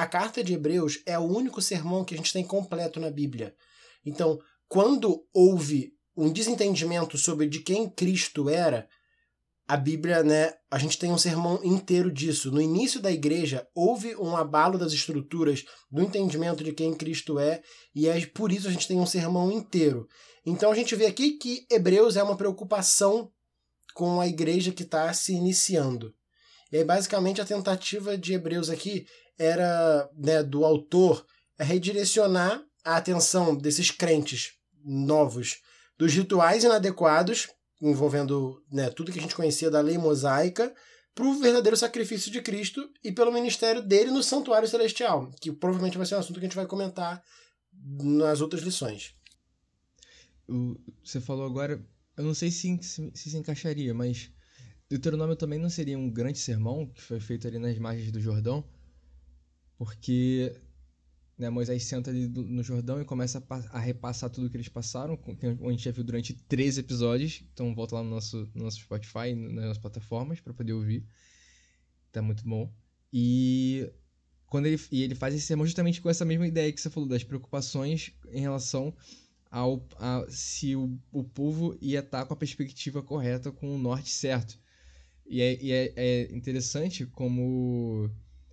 A carta de Hebreus é o único sermão que a gente tem completo na Bíblia. Então, quando houve um desentendimento sobre de quem Cristo era, a Bíblia, né, a gente tem um sermão inteiro disso. No início da igreja, houve um abalo das estruturas do entendimento de quem Cristo é, e é por isso a gente tem um sermão inteiro. Então a gente vê aqui que Hebreus é uma preocupação com a igreja que está se iniciando. E aí, basicamente, a tentativa de Hebreus aqui era, né, do autor, é redirecionar a atenção desses crentes novos dos rituais inadequados envolvendo né, tudo que a gente conhecia da lei mosaica, para o verdadeiro sacrifício de Cristo e pelo ministério dele no santuário celestial, que provavelmente vai ser um assunto que a gente vai comentar nas outras lições. Você falou agora, eu não sei se se, se, encaixaria, mas Deuteronômio também não seria um grande sermão que foi feito ali nas margens do Jordão, porque né, Moisés senta ali no Jordão e começa a, repassar tudo que eles passaram, que a gente já viu durante três episódios. Então volta lá no nosso, no nosso Spotify, nas plataformas, para poder ouvir. Tá muito bom. E quando ele, e ele faz esse sermão justamente com essa mesma ideia que você falou, das preocupações em relação ao a, se o, o povo ia estar tá com a perspectiva correta, com o norte certo. E é, e é, é interessante como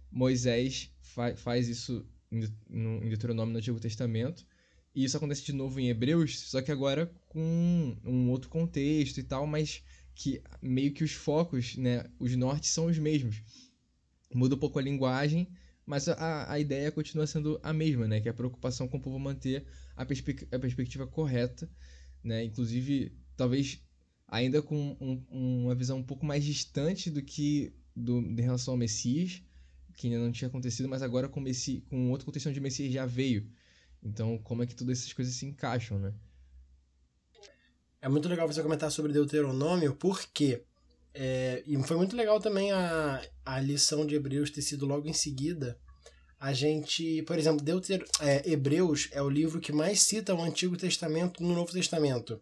Moisés fa, faz isso em Deuteronômio no Antigo Testamento. E isso acontece de novo em Hebreus, só que agora com um outro contexto e tal, mas que meio que os focos, né, os nortes são os mesmos. Muda um pouco a linguagem, mas a, a ideia continua sendo a mesma, né, que é a preocupação com o povo manter a, a perspectiva correta, né, inclusive talvez ainda com um, uma visão um pouco mais distante do que do, em relação ao Messias, que ainda não tinha acontecido, mas agora com, Messi, com outra contexto de Messias já veio. Então, como é que todas essas coisas se encaixam, né? É muito legal você comentar sobre Deuteronômio, porque é, e foi muito legal também a, a lição de Hebreus ter sido logo em seguida. A gente, por exemplo, Deuter, é, Hebreus é o livro que mais cita o Antigo Testamento no Novo Testamento.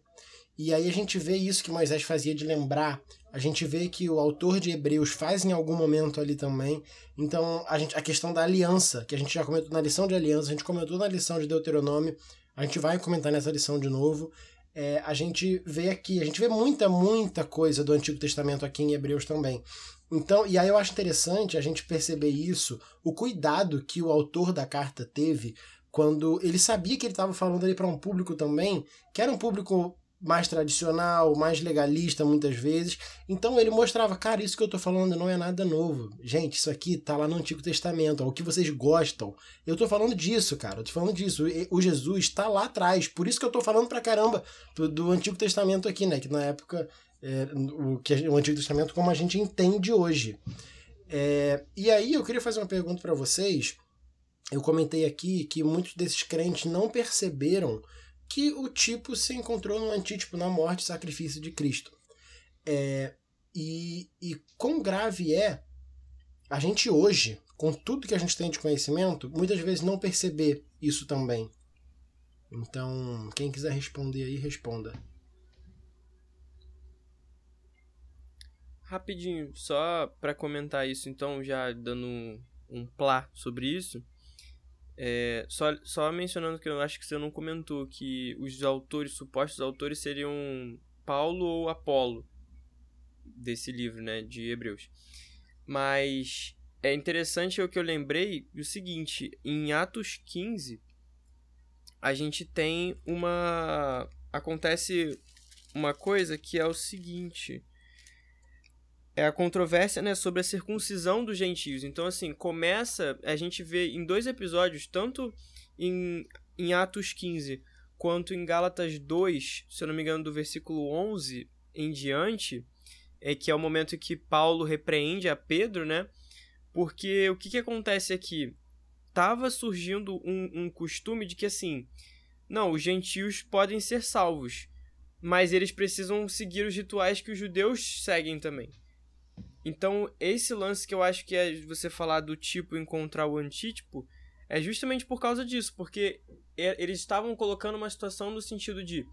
E aí a gente vê isso que Moisés fazia de lembrar, a gente vê que o autor de Hebreus faz em algum momento ali também. Então, a, gente, a questão da aliança, que a gente já comentou na lição de aliança, a gente comentou na lição de Deuteronômio, a gente vai comentar nessa lição de novo. É, a gente vê aqui, a gente vê muita, muita coisa do Antigo Testamento aqui em Hebreus também. Então, e aí eu acho interessante a gente perceber isso, o cuidado que o autor da carta teve quando ele sabia que ele estava falando ali para um público também, que era um público mais tradicional, mais legalista muitas vezes. Então ele mostrava, cara, isso que eu tô falando não é nada novo. Gente, isso aqui tá lá no Antigo Testamento, é o que vocês gostam. Eu tô falando disso, cara, eu tô falando disso. O Jesus tá lá atrás, por isso que eu tô falando pra caramba do, Antigo Testamento aqui, né? Que na época, é, o, que, o Antigo Testamento como a gente entende hoje. É, e aí eu queria fazer uma pergunta para vocês. Eu comentei aqui que muitos desses crentes não perceberam que o tipo se encontrou no antítipo, na morte e sacrifício de Cristo. É, e, e quão grave é a gente hoje, com tudo que a gente tem de conhecimento, muitas vezes não perceber isso também. Então, quem quiser responder aí, responda. Rapidinho, só para comentar isso, então, já dando um, plá sobre isso. É, só, só mencionando que eu acho que você não comentou que os autores, supostos autores, seriam Paulo ou Apolo desse livro, né, de Hebreus. Mas é interessante o que eu lembrei o seguinte, em Atos 15 a gente tem uma acontece uma coisa que é o seguinte, é a controvérsia né, sobre a circuncisão dos gentios. Então, assim, começa. A gente vê em dois episódios, tanto em, em Atos 15 quanto em Gálatas 2, se eu não me engano, do versículo 11 em diante, é que é o momento que Paulo repreende a Pedro, né? Porque o que, que acontece aqui? Tava surgindo um, um costume de que, assim, não, os gentios podem ser salvos, mas eles precisam seguir os rituais que os judeus seguem também. Então, esse lance que eu acho que é você falar do tipo encontrar o antítipo é justamente por causa disso, porque eles estavam colocando uma situação no sentido de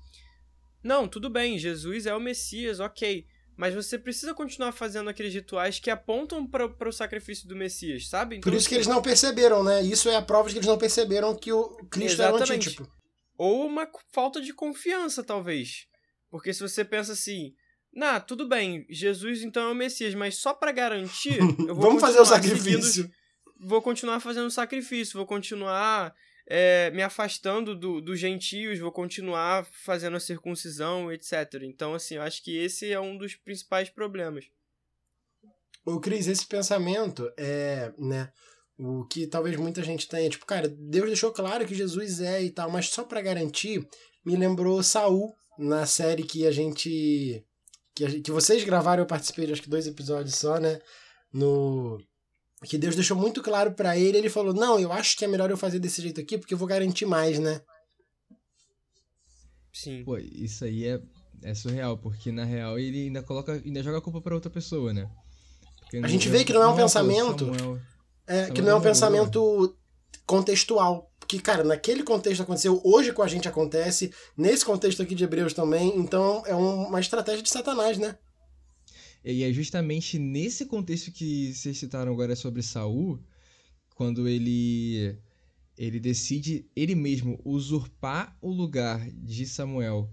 não, tudo bem, Jesus é o Messias, ok, mas você precisa continuar fazendo aqueles rituais que apontam para o sacrifício do Messias, sabe? Então, por isso que eles não perceberam, né? Isso é a prova de que eles não perceberam que o Cristo Exatamente. era o antítipo. Ou uma falta de confiança, talvez. Porque se você pensa assim, nah, tudo bem, Jesus então é o Messias, mas só para garantir, eu vou Vamos fazer o sacrifício. Seguindo, vou continuar fazendo sacrifício, vou continuar é, me afastando dos do gentios, vou continuar fazendo a circuncisão, etc. Então, assim, eu acho que esse é um dos principais problemas. Ô, Cris, esse pensamento é, né, o que talvez muita gente tenha, tipo, cara, Deus deixou claro que Jesus é e tal, mas só para garantir, me lembrou Saul na série que a gente que, que vocês gravaram, eu participei de acho que dois episódios só, né? No. Que Deus deixou muito claro para ele, ele falou: Não, eu acho que é melhor eu fazer desse jeito aqui, porque eu vou garantir mais, né? Sim. Pô, isso aí é, é surreal, porque na real ele ainda coloca. ainda joga a culpa pra outra pessoa, né? Porque a gente vê que não é um pensamento. Samuel, é, Samuel que não é um pensamento contextual que, cara, naquele contexto aconteceu, hoje com a gente acontece, nesse contexto aqui de Hebreus também, então é uma estratégia de Satanás, né? E é justamente nesse contexto que vocês citaram agora sobre Saul, quando ele ele decide ele mesmo usurpar o lugar de Samuel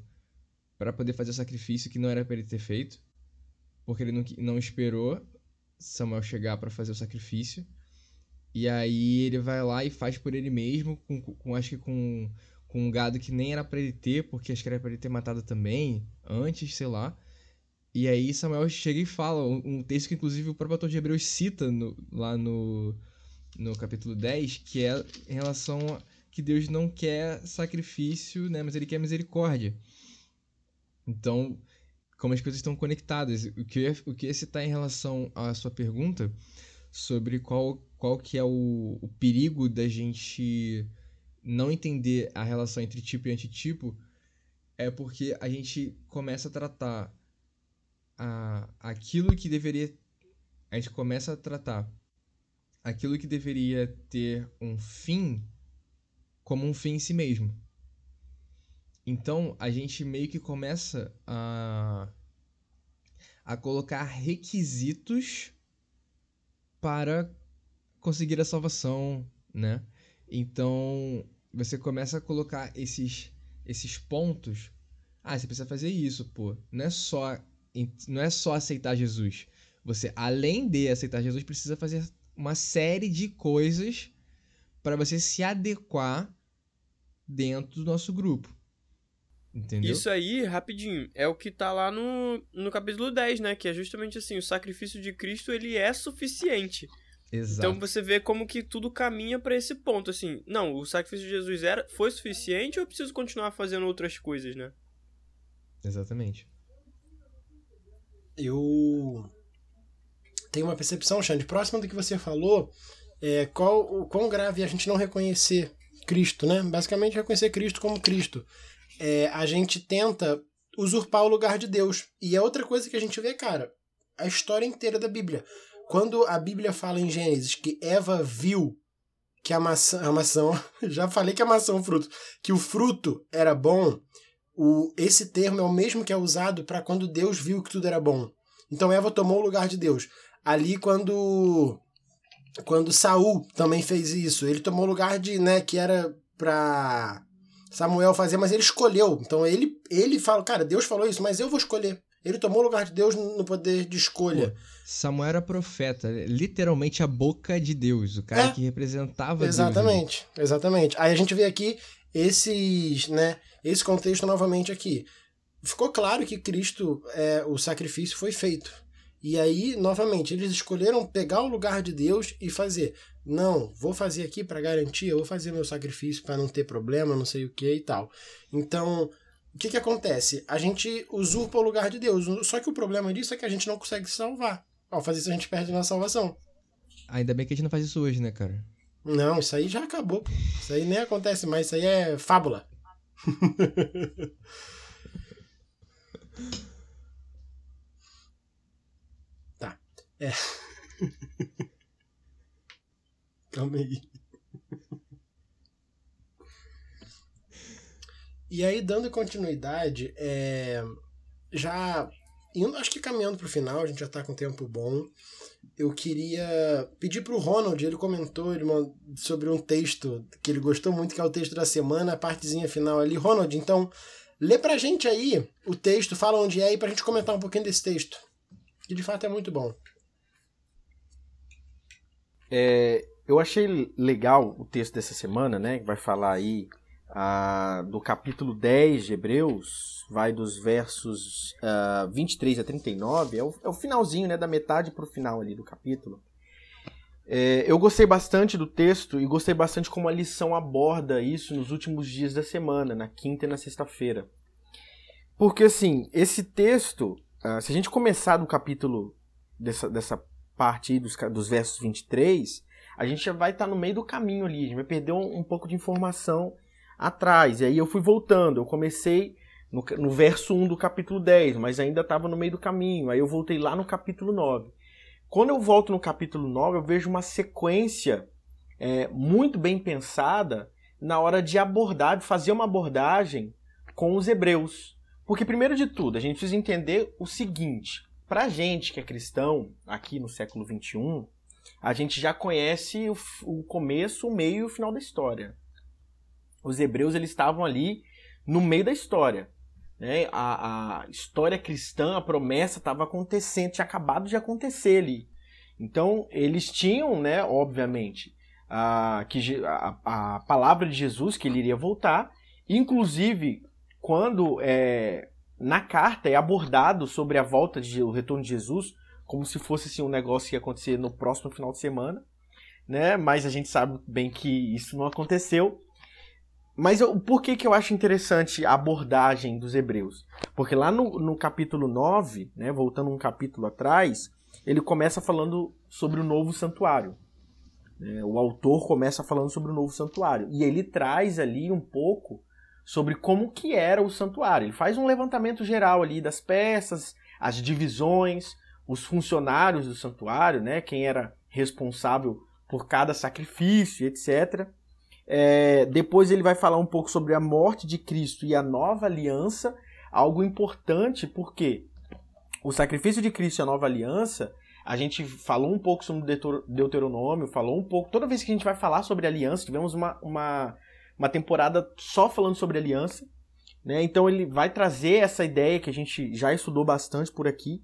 para poder fazer o sacrifício que não era para ele ter feito, porque ele não, não esperou Samuel chegar para fazer o sacrifício. E aí ele vai lá e faz por ele mesmo, com, com acho que com, com um gado que nem era para ele ter, porque acho que era pra ele ter matado também, antes, sei lá. E aí Samuel chega e fala, um, um texto que inclusive o próprio autor de Hebreus cita no, lá no, no capítulo 10, que é em relação a que Deus não quer sacrifício, né, mas ele quer misericórdia. Então, como as coisas estão conectadas. O que eu ia, o que ia citar em relação à sua pergunta sobre qual qual que é o, o perigo da gente não entender a relação entre tipo e antitipo é porque a gente começa a tratar a, aquilo que deveria a gente começa a tratar aquilo que deveria ter um fim como um fim em si mesmo. Então a gente meio que começa a, a colocar requisitos para conseguir a salvação, né? Então, você começa a colocar esses esses pontos. Ah, você precisa fazer isso, pô. Não é só não é só aceitar Jesus. Você, além de aceitar Jesus, precisa fazer uma série de coisas para você se adequar dentro do nosso grupo. Entendeu? Isso aí, rapidinho, é o que tá lá no, no capítulo 10, né? Que é justamente assim, o sacrifício de Cristo, ele é suficiente. Exato. Então você vê como que tudo caminha para esse ponto, assim. Não, o sacrifício de Jesus era, foi suficiente ou eu preciso continuar fazendo outras coisas, né? Exatamente. Eu tenho uma percepção, Xande, próxima do que você falou, é qual, o quão grave é a gente não reconhecer Cristo, né? Basicamente reconhecer Cristo como Cristo. É, a gente tenta usurpar o lugar de Deus. E é outra coisa que a gente vê, cara, a história inteira da Bíblia quando a Bíblia fala em Gênesis que Eva viu que a maçã, a maçã, já falei que a maçã é um fruto, que o fruto era bom, o, esse termo é o mesmo que é usado para quando Deus viu que tudo era bom. Então Eva tomou o lugar de Deus. Ali quando quando Saul também fez isso, ele tomou o lugar de, né, que era para Samuel fazer, mas ele escolheu. Então ele ele fala, cara, Deus falou isso, mas eu vou escolher. Ele tomou o lugar de Deus no poder de escolha. Pô, Samuel era profeta, literalmente a boca de Deus, o cara é, que representava exatamente, Deus. Exatamente. Aí a gente vê aqui esses, né, esse contexto novamente aqui. Ficou claro que Cristo, é, o sacrifício foi feito. E aí, novamente, eles escolheram pegar o lugar de Deus e fazer. Não, vou fazer aqui para garantir, eu vou fazer meu sacrifício para não ter problema, não sei o que e tal. Então, o que, que acontece? A gente usurpa o lugar de Deus. Só que o problema disso é que a gente não consegue se salvar. Ao fazer isso, a gente perde a nossa salvação. Ainda bem que a gente não faz isso hoje, né, cara? Não, isso aí já acabou. Isso aí nem acontece mais. Isso aí é fábula. tá. É. Calma aí. E aí, dando continuidade, é, já indo, acho que caminhando para o final, a gente já está com tempo bom. Eu queria pedir para o Ronald, ele comentou ele, sobre um texto que ele gostou muito, que é o texto da semana, a partezinha final ali. Ronald, então, lê para a gente aí o texto, fala onde é e para a gente comentar um pouquinho desse texto, que de fato é muito bom. É, eu achei legal o texto dessa semana, né? Que vai falar aí ah, do capítulo 10 de Hebreus, vai dos versos ah, 23 a 39, é o, é o finalzinho, né, da metade para o final ali do capítulo. É, eu gostei bastante do texto e gostei bastante como a lição aborda isso nos últimos dias da semana, na quinta e na sexta-feira. Porque, assim, esse texto, ah, se a gente começar do capítulo, dessa, dessa parte dos, dos versos 23, a gente já vai estar tá no meio do caminho ali, a gente vai perder um, um pouco de informação atrás. E aí eu fui voltando. Eu comecei no, no verso 1 do capítulo 10, mas ainda estava no meio do caminho. Aí eu voltei lá no capítulo 9. Quando eu volto no capítulo 9, eu vejo uma sequência é, muito bem pensada na hora de abordar, de fazer uma abordagem com os hebreus. Porque, primeiro de tudo, a gente precisa entender o seguinte: para a gente que é cristão, aqui no século 21, a gente já conhece o, o começo, o meio e o final da história os hebreus eles estavam ali no meio da história. Né? A, a história cristã, a promessa estava acontecendo, tinha acabado de acontecer ali. Então, eles tinham, né, obviamente, a, que, a, a palavra de Jesus, que ele iria voltar. Inclusive, quando é, na carta é abordado sobre a volta, de, o retorno de Jesus, como se fosse assim, um negócio que ia acontecer no próximo final de semana. Né? Mas a gente sabe bem que isso não aconteceu. Mas eu, por que, que eu acho interessante a abordagem dos hebreus? Porque lá no, no capítulo 9, né, voltando um capítulo atrás, ele começa falando sobre o novo santuário. É, o autor começa falando sobre o novo santuário. E ele traz ali um pouco sobre como que era o santuário. Ele faz um levantamento geral ali das peças, as divisões, os funcionários do santuário, né, quem era responsável por cada sacrifício, etc. É, depois ele vai falar um pouco sobre a morte de Cristo e a nova aliança, algo importante porque o sacrifício de Cristo e a nova aliança, a gente falou um pouco sobre Deuteronômio, falou um pouco. Toda vez que a gente vai falar sobre aliança, tivemos uma, uma, uma temporada só falando sobre aliança. Né? Então ele vai trazer essa ideia que a gente já estudou bastante por aqui.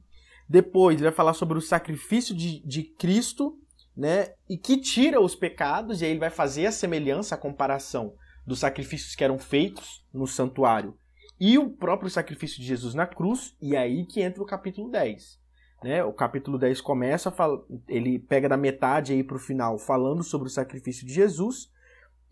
Depois ele vai falar sobre o sacrifício de, de Cristo né? E que tira os pecados, e aí ele vai fazer a semelhança, a comparação dos sacrifícios que eram feitos no santuário e o próprio sacrifício de Jesus na cruz, e é aí que entra o capítulo 10. Né? O capítulo 10 começa, ele pega da metade aí para o final, falando sobre o sacrifício de Jesus,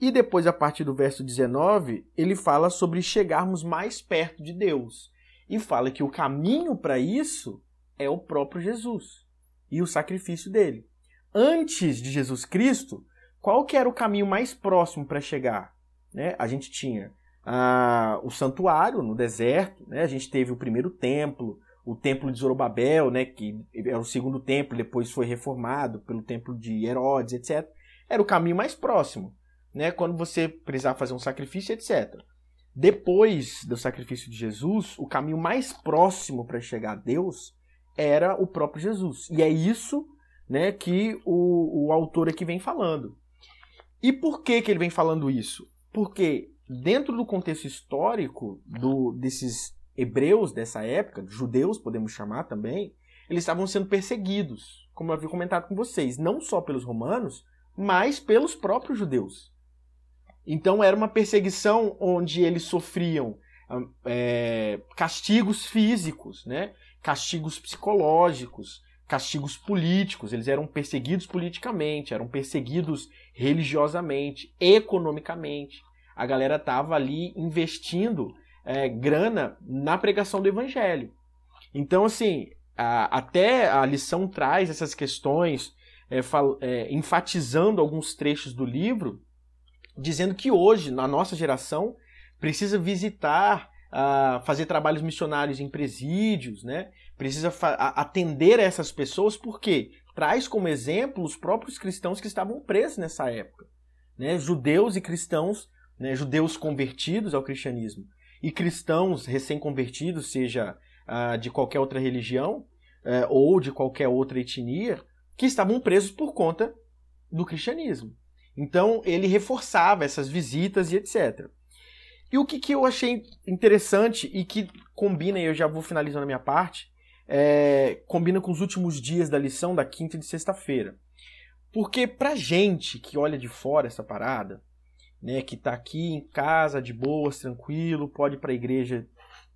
e depois, a partir do verso 19, ele fala sobre chegarmos mais perto de Deus. E fala que o caminho para isso é o próprio Jesus e o sacrifício dele antes de Jesus Cristo, qual que era o caminho mais próximo para chegar? Né? A gente tinha ah, o santuário no deserto, né? a gente teve o primeiro templo, o templo de Zorobabel, né, que era o segundo templo, depois foi reformado pelo templo de Herodes, etc. Era o caminho mais próximo, né, quando você precisava fazer um sacrifício, etc. Depois do sacrifício de Jesus, o caminho mais próximo para chegar a Deus era o próprio Jesus. E é isso né, que o, o autor aqui vem falando. E por que, que ele vem falando isso? Porque dentro do contexto histórico do, desses hebreus dessa época, judeus podemos chamar também, eles estavam sendo perseguidos, como eu havia comentado com vocês, não só pelos romanos, mas pelos próprios judeus. Então era uma perseguição onde eles sofriam é, castigos físicos, né? castigos psicológicos, castigos políticos. Eles eram perseguidos politicamente, eram perseguidos religiosamente, economicamente. A galera estava ali investindo é, grana na pregação do evangelho. Então, assim, a, até a lição traz essas questões, é, fal, é, enfatizando alguns trechos do livro, dizendo que hoje, na nossa geração, precisa visitar, uh, fazer trabalhos missionários em presídios, né? precisa atender essas pessoas, porque traz como exemplo os próprios cristãos que estavam presos nessa época. Né? Judeus e cristãos, né? judeus convertidos ao cristianismo e cristãos recém-convertidos, seja uh, de qualquer outra religião uh, ou de qualquer outra etnia, que estavam presos por conta do cristianismo. Então ele reforçava essas visitas e etc. E o que, que eu achei interessante e que combina, e eu já vou finalizando a minha parte, é, combina com os últimos dias da lição da quinta e de sexta-feira. Porque pra gente que olha de fora essa parada, né, que tá aqui em casa, de boas, tranquilo, pode ir pra igreja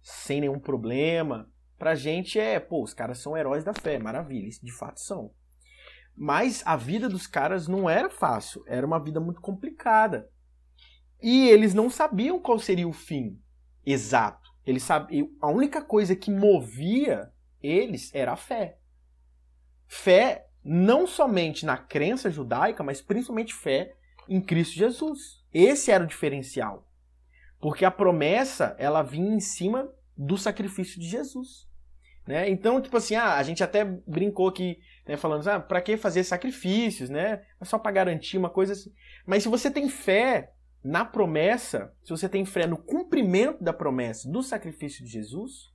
sem nenhum problema, pra gente é, pô, os caras são heróis da fé, maravilha, de fato são. Mas a vida dos caras não era fácil, era uma vida muito complicada. E eles não sabiam qual seria o fim exato. Eles sabiam, a única coisa que movia eles era a fé. Fé não somente na crença judaica, mas principalmente fé em Cristo Jesus. Esse era o diferencial. Porque a promessa, ela vinha em cima do sacrifício de Jesus. Né? Então, tipo assim, ah, a gente até brincou aqui, né, falando, ah, para que fazer sacrifícios, né? É só para garantir uma coisa assim. Mas se você tem fé na promessa, se você tem fé no cumprimento da promessa do sacrifício de Jesus,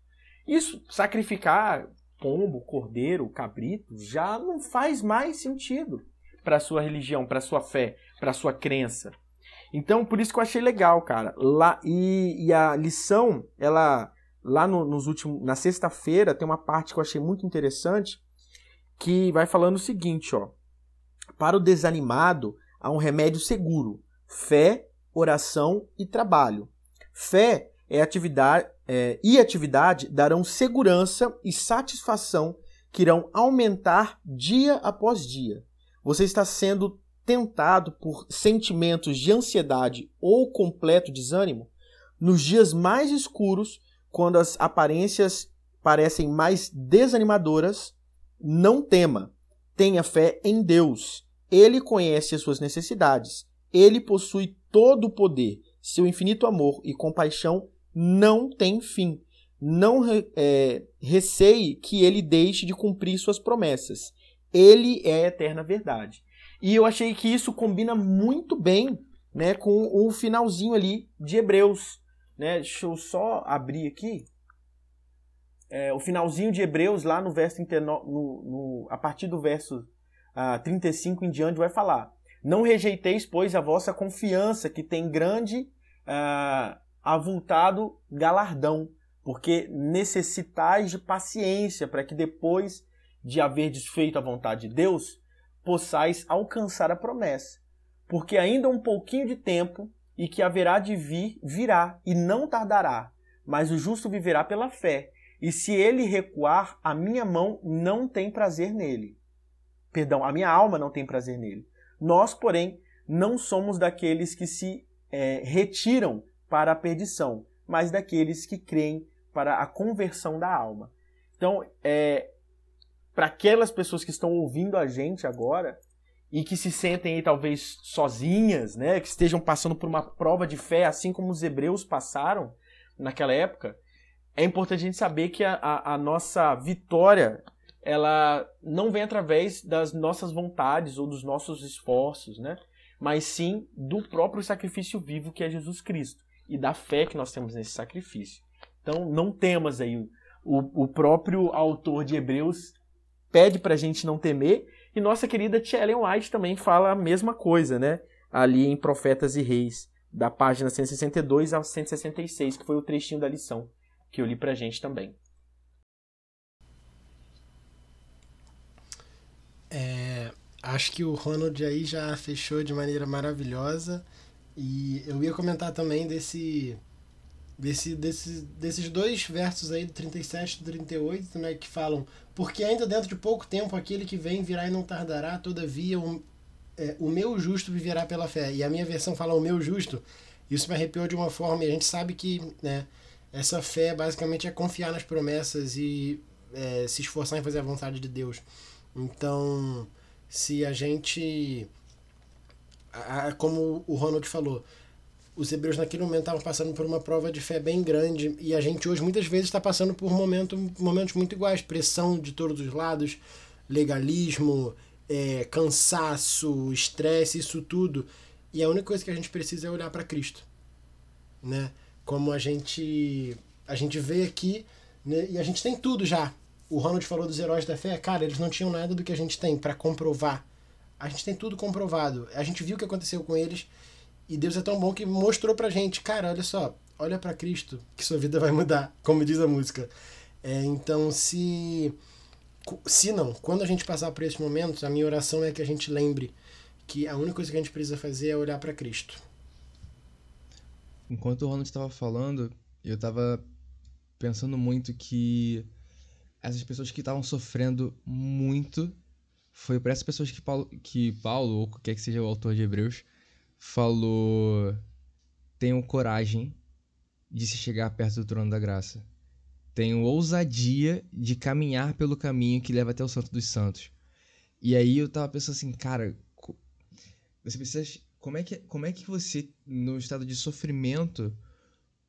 isso, sacrificar pombo, cordeiro, cabrito, já não faz mais sentido para sua religião, para sua fé, para sua crença. Então, por isso que eu achei legal, cara. Lá e, e a lição, ela lá no, nos últimos, na sexta-feira tem uma parte que eu achei muito interessante que vai falando o seguinte, ó: para o desanimado há um remédio seguro: fé, oração e trabalho. Fé é atividade é, e atividade darão segurança e satisfação que irão aumentar dia após dia. Você está sendo tentado por sentimentos de ansiedade ou completo desânimo? Nos dias mais escuros, quando as aparências parecem mais desanimadoras, não tema. Tenha fé em Deus. Ele conhece as suas necessidades. Ele possui todo o poder. Seu infinito amor e compaixão não tem fim. Não é, receie que ele deixe de cumprir suas promessas. Ele é a eterna verdade. E eu achei que isso combina muito bem né, com o finalzinho ali de Hebreus. Né? Deixa eu só abrir aqui. É, o finalzinho de Hebreus, lá no verso no, no, a partir do verso uh, ah, 35 em diante, vai falar: Não rejeiteis, pois, a vossa confiança, que tem grande uh, avultado galardão, porque necessitais de paciência para que depois de haver desfeito a vontade de Deus, possais alcançar a promessa. Porque ainda um pouquinho de tempo e que haverá de vir, virá e não tardará, mas o justo viverá pela fé. E se ele recuar, a minha mão não tem prazer nele. Perdão, a minha alma não tem prazer nele. Nós, porém, não somos daqueles que se é, retiram para a perdição, mas daqueles que creem para a conversão da alma. Então, é, para aquelas pessoas que estão ouvindo a gente agora e que se sentem aí talvez sozinhas, né, que estejam passando por uma prova de fé, assim como os hebreus passaram naquela época, é importante a gente saber que a, a, a nossa vitória ela não vem através das nossas vontades ou dos nossos esforços, né? Mas sim do próprio sacrifício vivo que é Jesus Cristo e da fé que nós temos nesse sacrifício. Então, não temas aí. O, o próprio autor de Hebreus pede para a gente não temer e nossa querida Tia Ellen White também fala a mesma coisa, né? Ali em Profetas e Reis, da página 162 a 166, que foi o trechinho da lição que eu li pra gente também. É, acho que o Ronald aí já fechou de maneira maravilhosa. E eu ia comentar também desse, desse, desse, desses dois versos aí, do 37 e do 38, né, que falam: Porque ainda dentro de pouco tempo aquele que vem virá e não tardará, todavia o, é, o meu justo viverá pela fé. E a minha versão fala o meu justo. Isso me arrepiou de uma forma, e a gente sabe que né, essa fé basicamente é confiar nas promessas e é, se esforçar em fazer a vontade de Deus. Então, se a gente. Como o Ronald falou, os hebreus naquele momento estavam passando por uma prova de fé bem grande e a gente hoje muitas vezes está passando por momento, momentos muito iguais pressão de todos os lados, legalismo, é, cansaço, estresse, isso tudo. E a única coisa que a gente precisa é olhar para Cristo, né? Como a gente a gente vê aqui, né? e a gente tem tudo já. O Ronald falou dos heróis da fé, cara, eles não tinham nada do que a gente tem para comprovar. A gente tem tudo comprovado. A gente viu o que aconteceu com eles e Deus é tão bom que mostrou pra gente, cara, olha só, olha para Cristo, que sua vida vai mudar, como diz a música. É, então, se se não, quando a gente passar por esses momentos, a minha oração é que a gente lembre que a única coisa que a gente precisa fazer é olhar para Cristo. Enquanto o Ronald estava falando, eu estava pensando muito que essas pessoas que estavam sofrendo muito foi para essas pessoas que Paulo, que Paulo, ou quer que seja o autor de Hebreus, falou: tenham coragem de se chegar perto do trono da graça. Tenham ousadia de caminhar pelo caminho que leva até o Santo dos Santos. E aí eu tava pensando assim, cara, você precisa. Como é que, como é que você, no estado de sofrimento,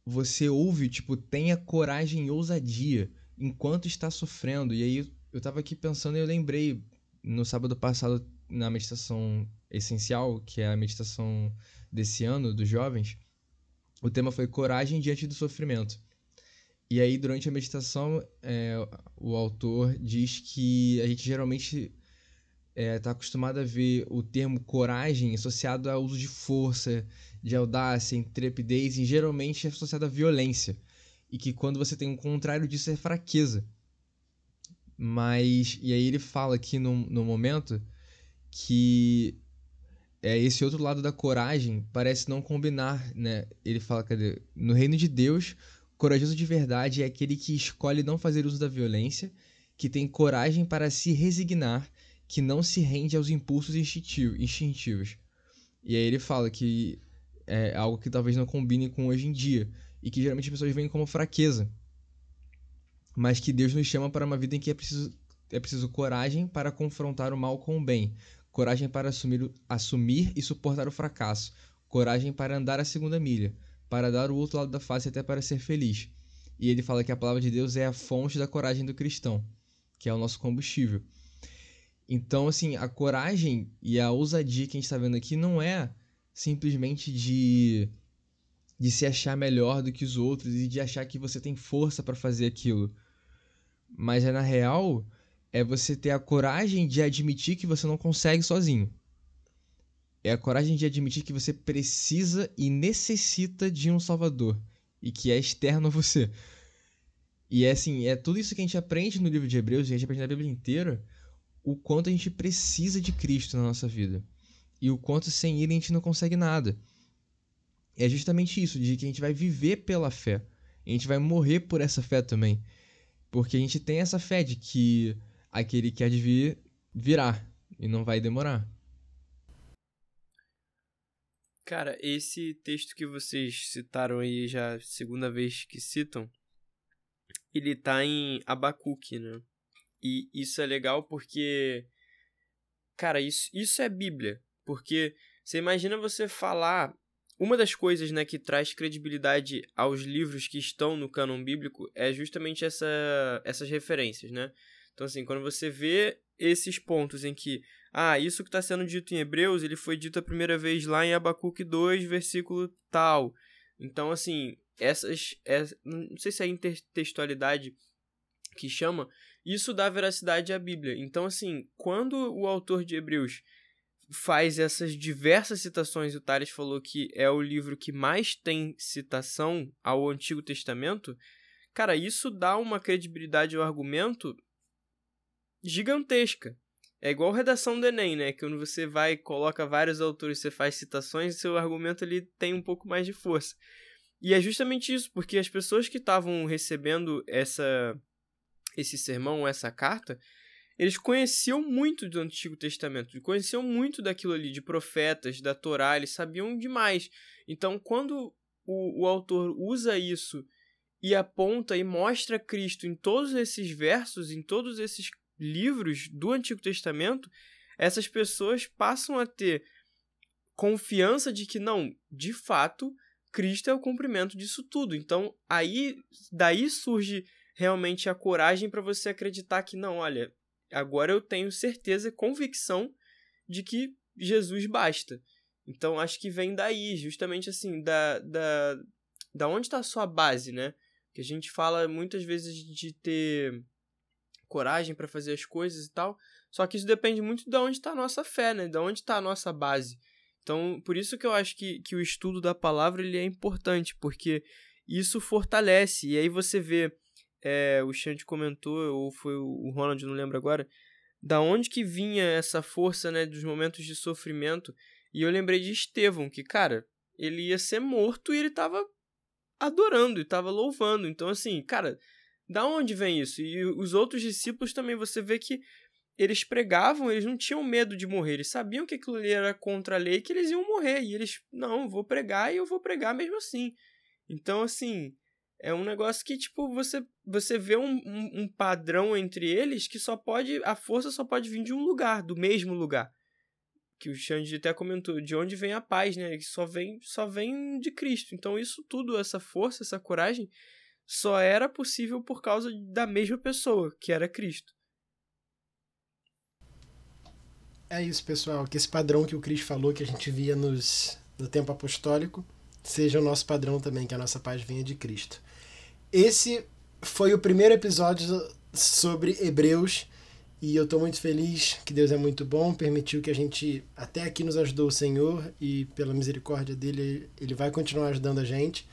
você ouve, tipo, tenha coragem e ousadia enquanto está sofrendo? E aí eu tava aqui pensando e eu lembrei, no sábado passado, na meditação essencial, que é a meditação desse ano dos jovens, o tema foi coragem diante do sofrimento. E aí, durante a meditação, é, o autor diz que a gente geralmente está é, tá acostumado a ver o termo coragem associado ao uso de força, de audácia, intrepidez, e geralmente é associado à violência. E que quando você tem o um contrário disso é fraqueza. Mas, e aí ele fala aqui no, no momento que é, esse outro lado da coragem parece não combinar, né? Ele fala, cadê? No reino de Deus, corajoso de verdade é aquele que escolhe não fazer uso da violência, que tem coragem para se resignar que não se rende aos impulsos instintivos. E aí ele fala que é algo que talvez não combine com hoje em dia e que geralmente as pessoas veem como fraqueza. Mas que Deus nos chama para uma vida em que é preciso, é preciso coragem para confrontar o mal com o bem, coragem para assumir, assumir e suportar o fracasso, coragem para andar a segunda milha, para dar o outro lado da face até para ser feliz. E ele fala que a palavra de Deus é a fonte da coragem do cristão, que é o nosso combustível. Então, assim, a coragem e a ousadia que a gente está vendo aqui não é simplesmente de, de se achar melhor do que os outros e de achar que você tem força para fazer aquilo. Mas é na real é você ter a coragem de admitir que você não consegue sozinho. É a coragem de admitir que você precisa e necessita de um salvador e que é externo a você. E é assim, é tudo isso que a gente aprende no livro de Hebreus, a gente aprende na Bíblia inteira, o quanto a gente precisa de Cristo na nossa vida. E o quanto sem ele a gente não consegue nada. É justamente isso, de que a gente vai viver pela fé. A gente vai morrer por essa fé também. Porque a gente tem essa fé de que aquele que há de vir, virá. E não vai demorar. Cara, esse texto que vocês citaram aí já segunda vez que citam, ele tá em Abacuque, né? E isso é legal porque. Cara, isso, isso é Bíblia. Porque você imagina você falar uma das coisas né, que traz credibilidade aos livros que estão no cânon bíblico é justamente essa, essas referências, né? Então, assim, quando você vê esses pontos em que, ah, isso que está sendo dito em Hebreus, ele foi dito a primeira vez lá em Abacuque 2, versículo tal. Então, assim, essas. É, não sei se é intertextualidade que chama, isso dá veracidade à Bíblia. Então, assim, quando o autor de Hebreus faz essas diversas citações, o Tales falou que é o livro que mais tem citação ao Antigo Testamento, cara, isso dá uma credibilidade ao argumento gigantesca. É igual redação do Enem, né? Que quando você vai coloca vários autores, você faz citações, seu argumento ele tem um pouco mais de força. E é justamente isso, porque as pessoas que estavam recebendo essa esse sermão, essa carta, eles conheciam muito do Antigo Testamento, conheciam muito daquilo ali, de profetas, da Torá, eles sabiam demais. Então, quando o, o autor usa isso e aponta e mostra Cristo em todos esses versos, em todos esses livros do Antigo Testamento, essas pessoas passam a ter confiança de que não, de fato, Cristo é o cumprimento disso tudo. Então, aí daí surge realmente a coragem para você acreditar que não, olha, agora eu tenho certeza, convicção de que Jesus basta. Então acho que vem daí, justamente assim, da, da, da onde está a sua base, né? Que a gente fala muitas vezes de ter coragem para fazer as coisas e tal, só que isso depende muito de onde está a nossa fé, né? De onde está a nossa base. Então, por isso que eu acho que, que o estudo da palavra ele é importante, porque isso fortalece. E aí você vê é, o Xande comentou, ou foi o Ronald, não lembro agora, da onde que vinha essa força, né, dos momentos de sofrimento. E eu lembrei de Estevão, que, cara, ele ia ser morto e ele tava adorando e tava louvando. Então, assim, cara, da onde vem isso? E os outros discípulos também, você vê que eles pregavam, eles não tinham medo de morrer, eles sabiam que aquilo ali era contra a lei, que eles iam morrer. E eles, não, vou pregar e eu vou pregar mesmo assim. Então, assim, é um negócio que, tipo, você, você vê um, um, um, padrão entre eles que só pode. A força só pode vir de um lugar, do mesmo lugar. Que o Xande até comentou, de onde vem a paz, né? Que só vem, só vem de Cristo. Então, isso tudo, essa força, essa coragem, só era possível por causa da mesma pessoa, que era Cristo. É isso, pessoal. Que esse padrão que o Cristo falou, que a gente via nos, no tempo apostólico, seja o nosso padrão também, que a nossa paz venha de Cristo. Esse foi o primeiro episódio sobre Hebreus e eu estou muito feliz que Deus é muito bom, permitiu que a gente até aqui nos ajudou o Senhor e pela misericórdia dele ele vai continuar ajudando a gente.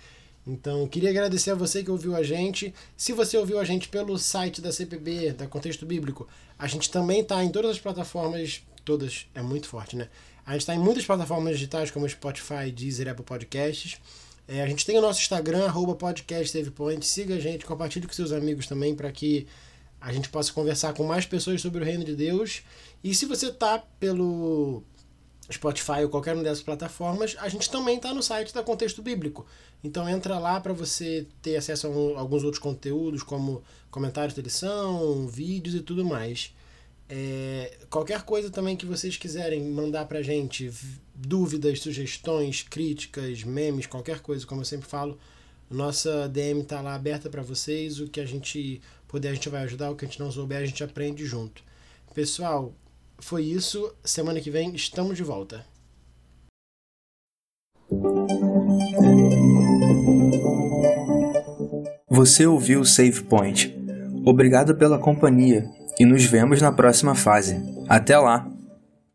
Então, queria agradecer a você que ouviu a gente. Se você ouviu a gente pelo site da CPB, da Contexto Bíblico, a gente também está em todas as plataformas, todas, é muito forte, né? A gente está em muitas plataformas digitais como Spotify, Deezer, Apple Podcasts. É, a gente tem o nosso Instagram, arroba. Siga a gente, compartilhe com seus amigos também para que a gente possa conversar com mais pessoas sobre o reino de Deus. E se você tá pelo Spotify ou qualquer uma dessas plataformas, a gente também está no site da Contexto Bíblico. Então entra lá para você ter acesso a alguns outros conteúdos, como comentários de edição, vídeos e tudo mais. É, qualquer coisa também que vocês quiserem mandar pra gente, dúvidas, sugestões, críticas, memes, qualquer coisa, como eu sempre falo, nossa DM tá lá aberta para vocês. O que a gente puder, a gente vai ajudar. O que a gente não souber, a gente aprende junto. Pessoal, foi isso. Semana que vem estamos de volta. Você ouviu o Save Point. Obrigado pela companhia e nos vemos na próxima fase. Até lá!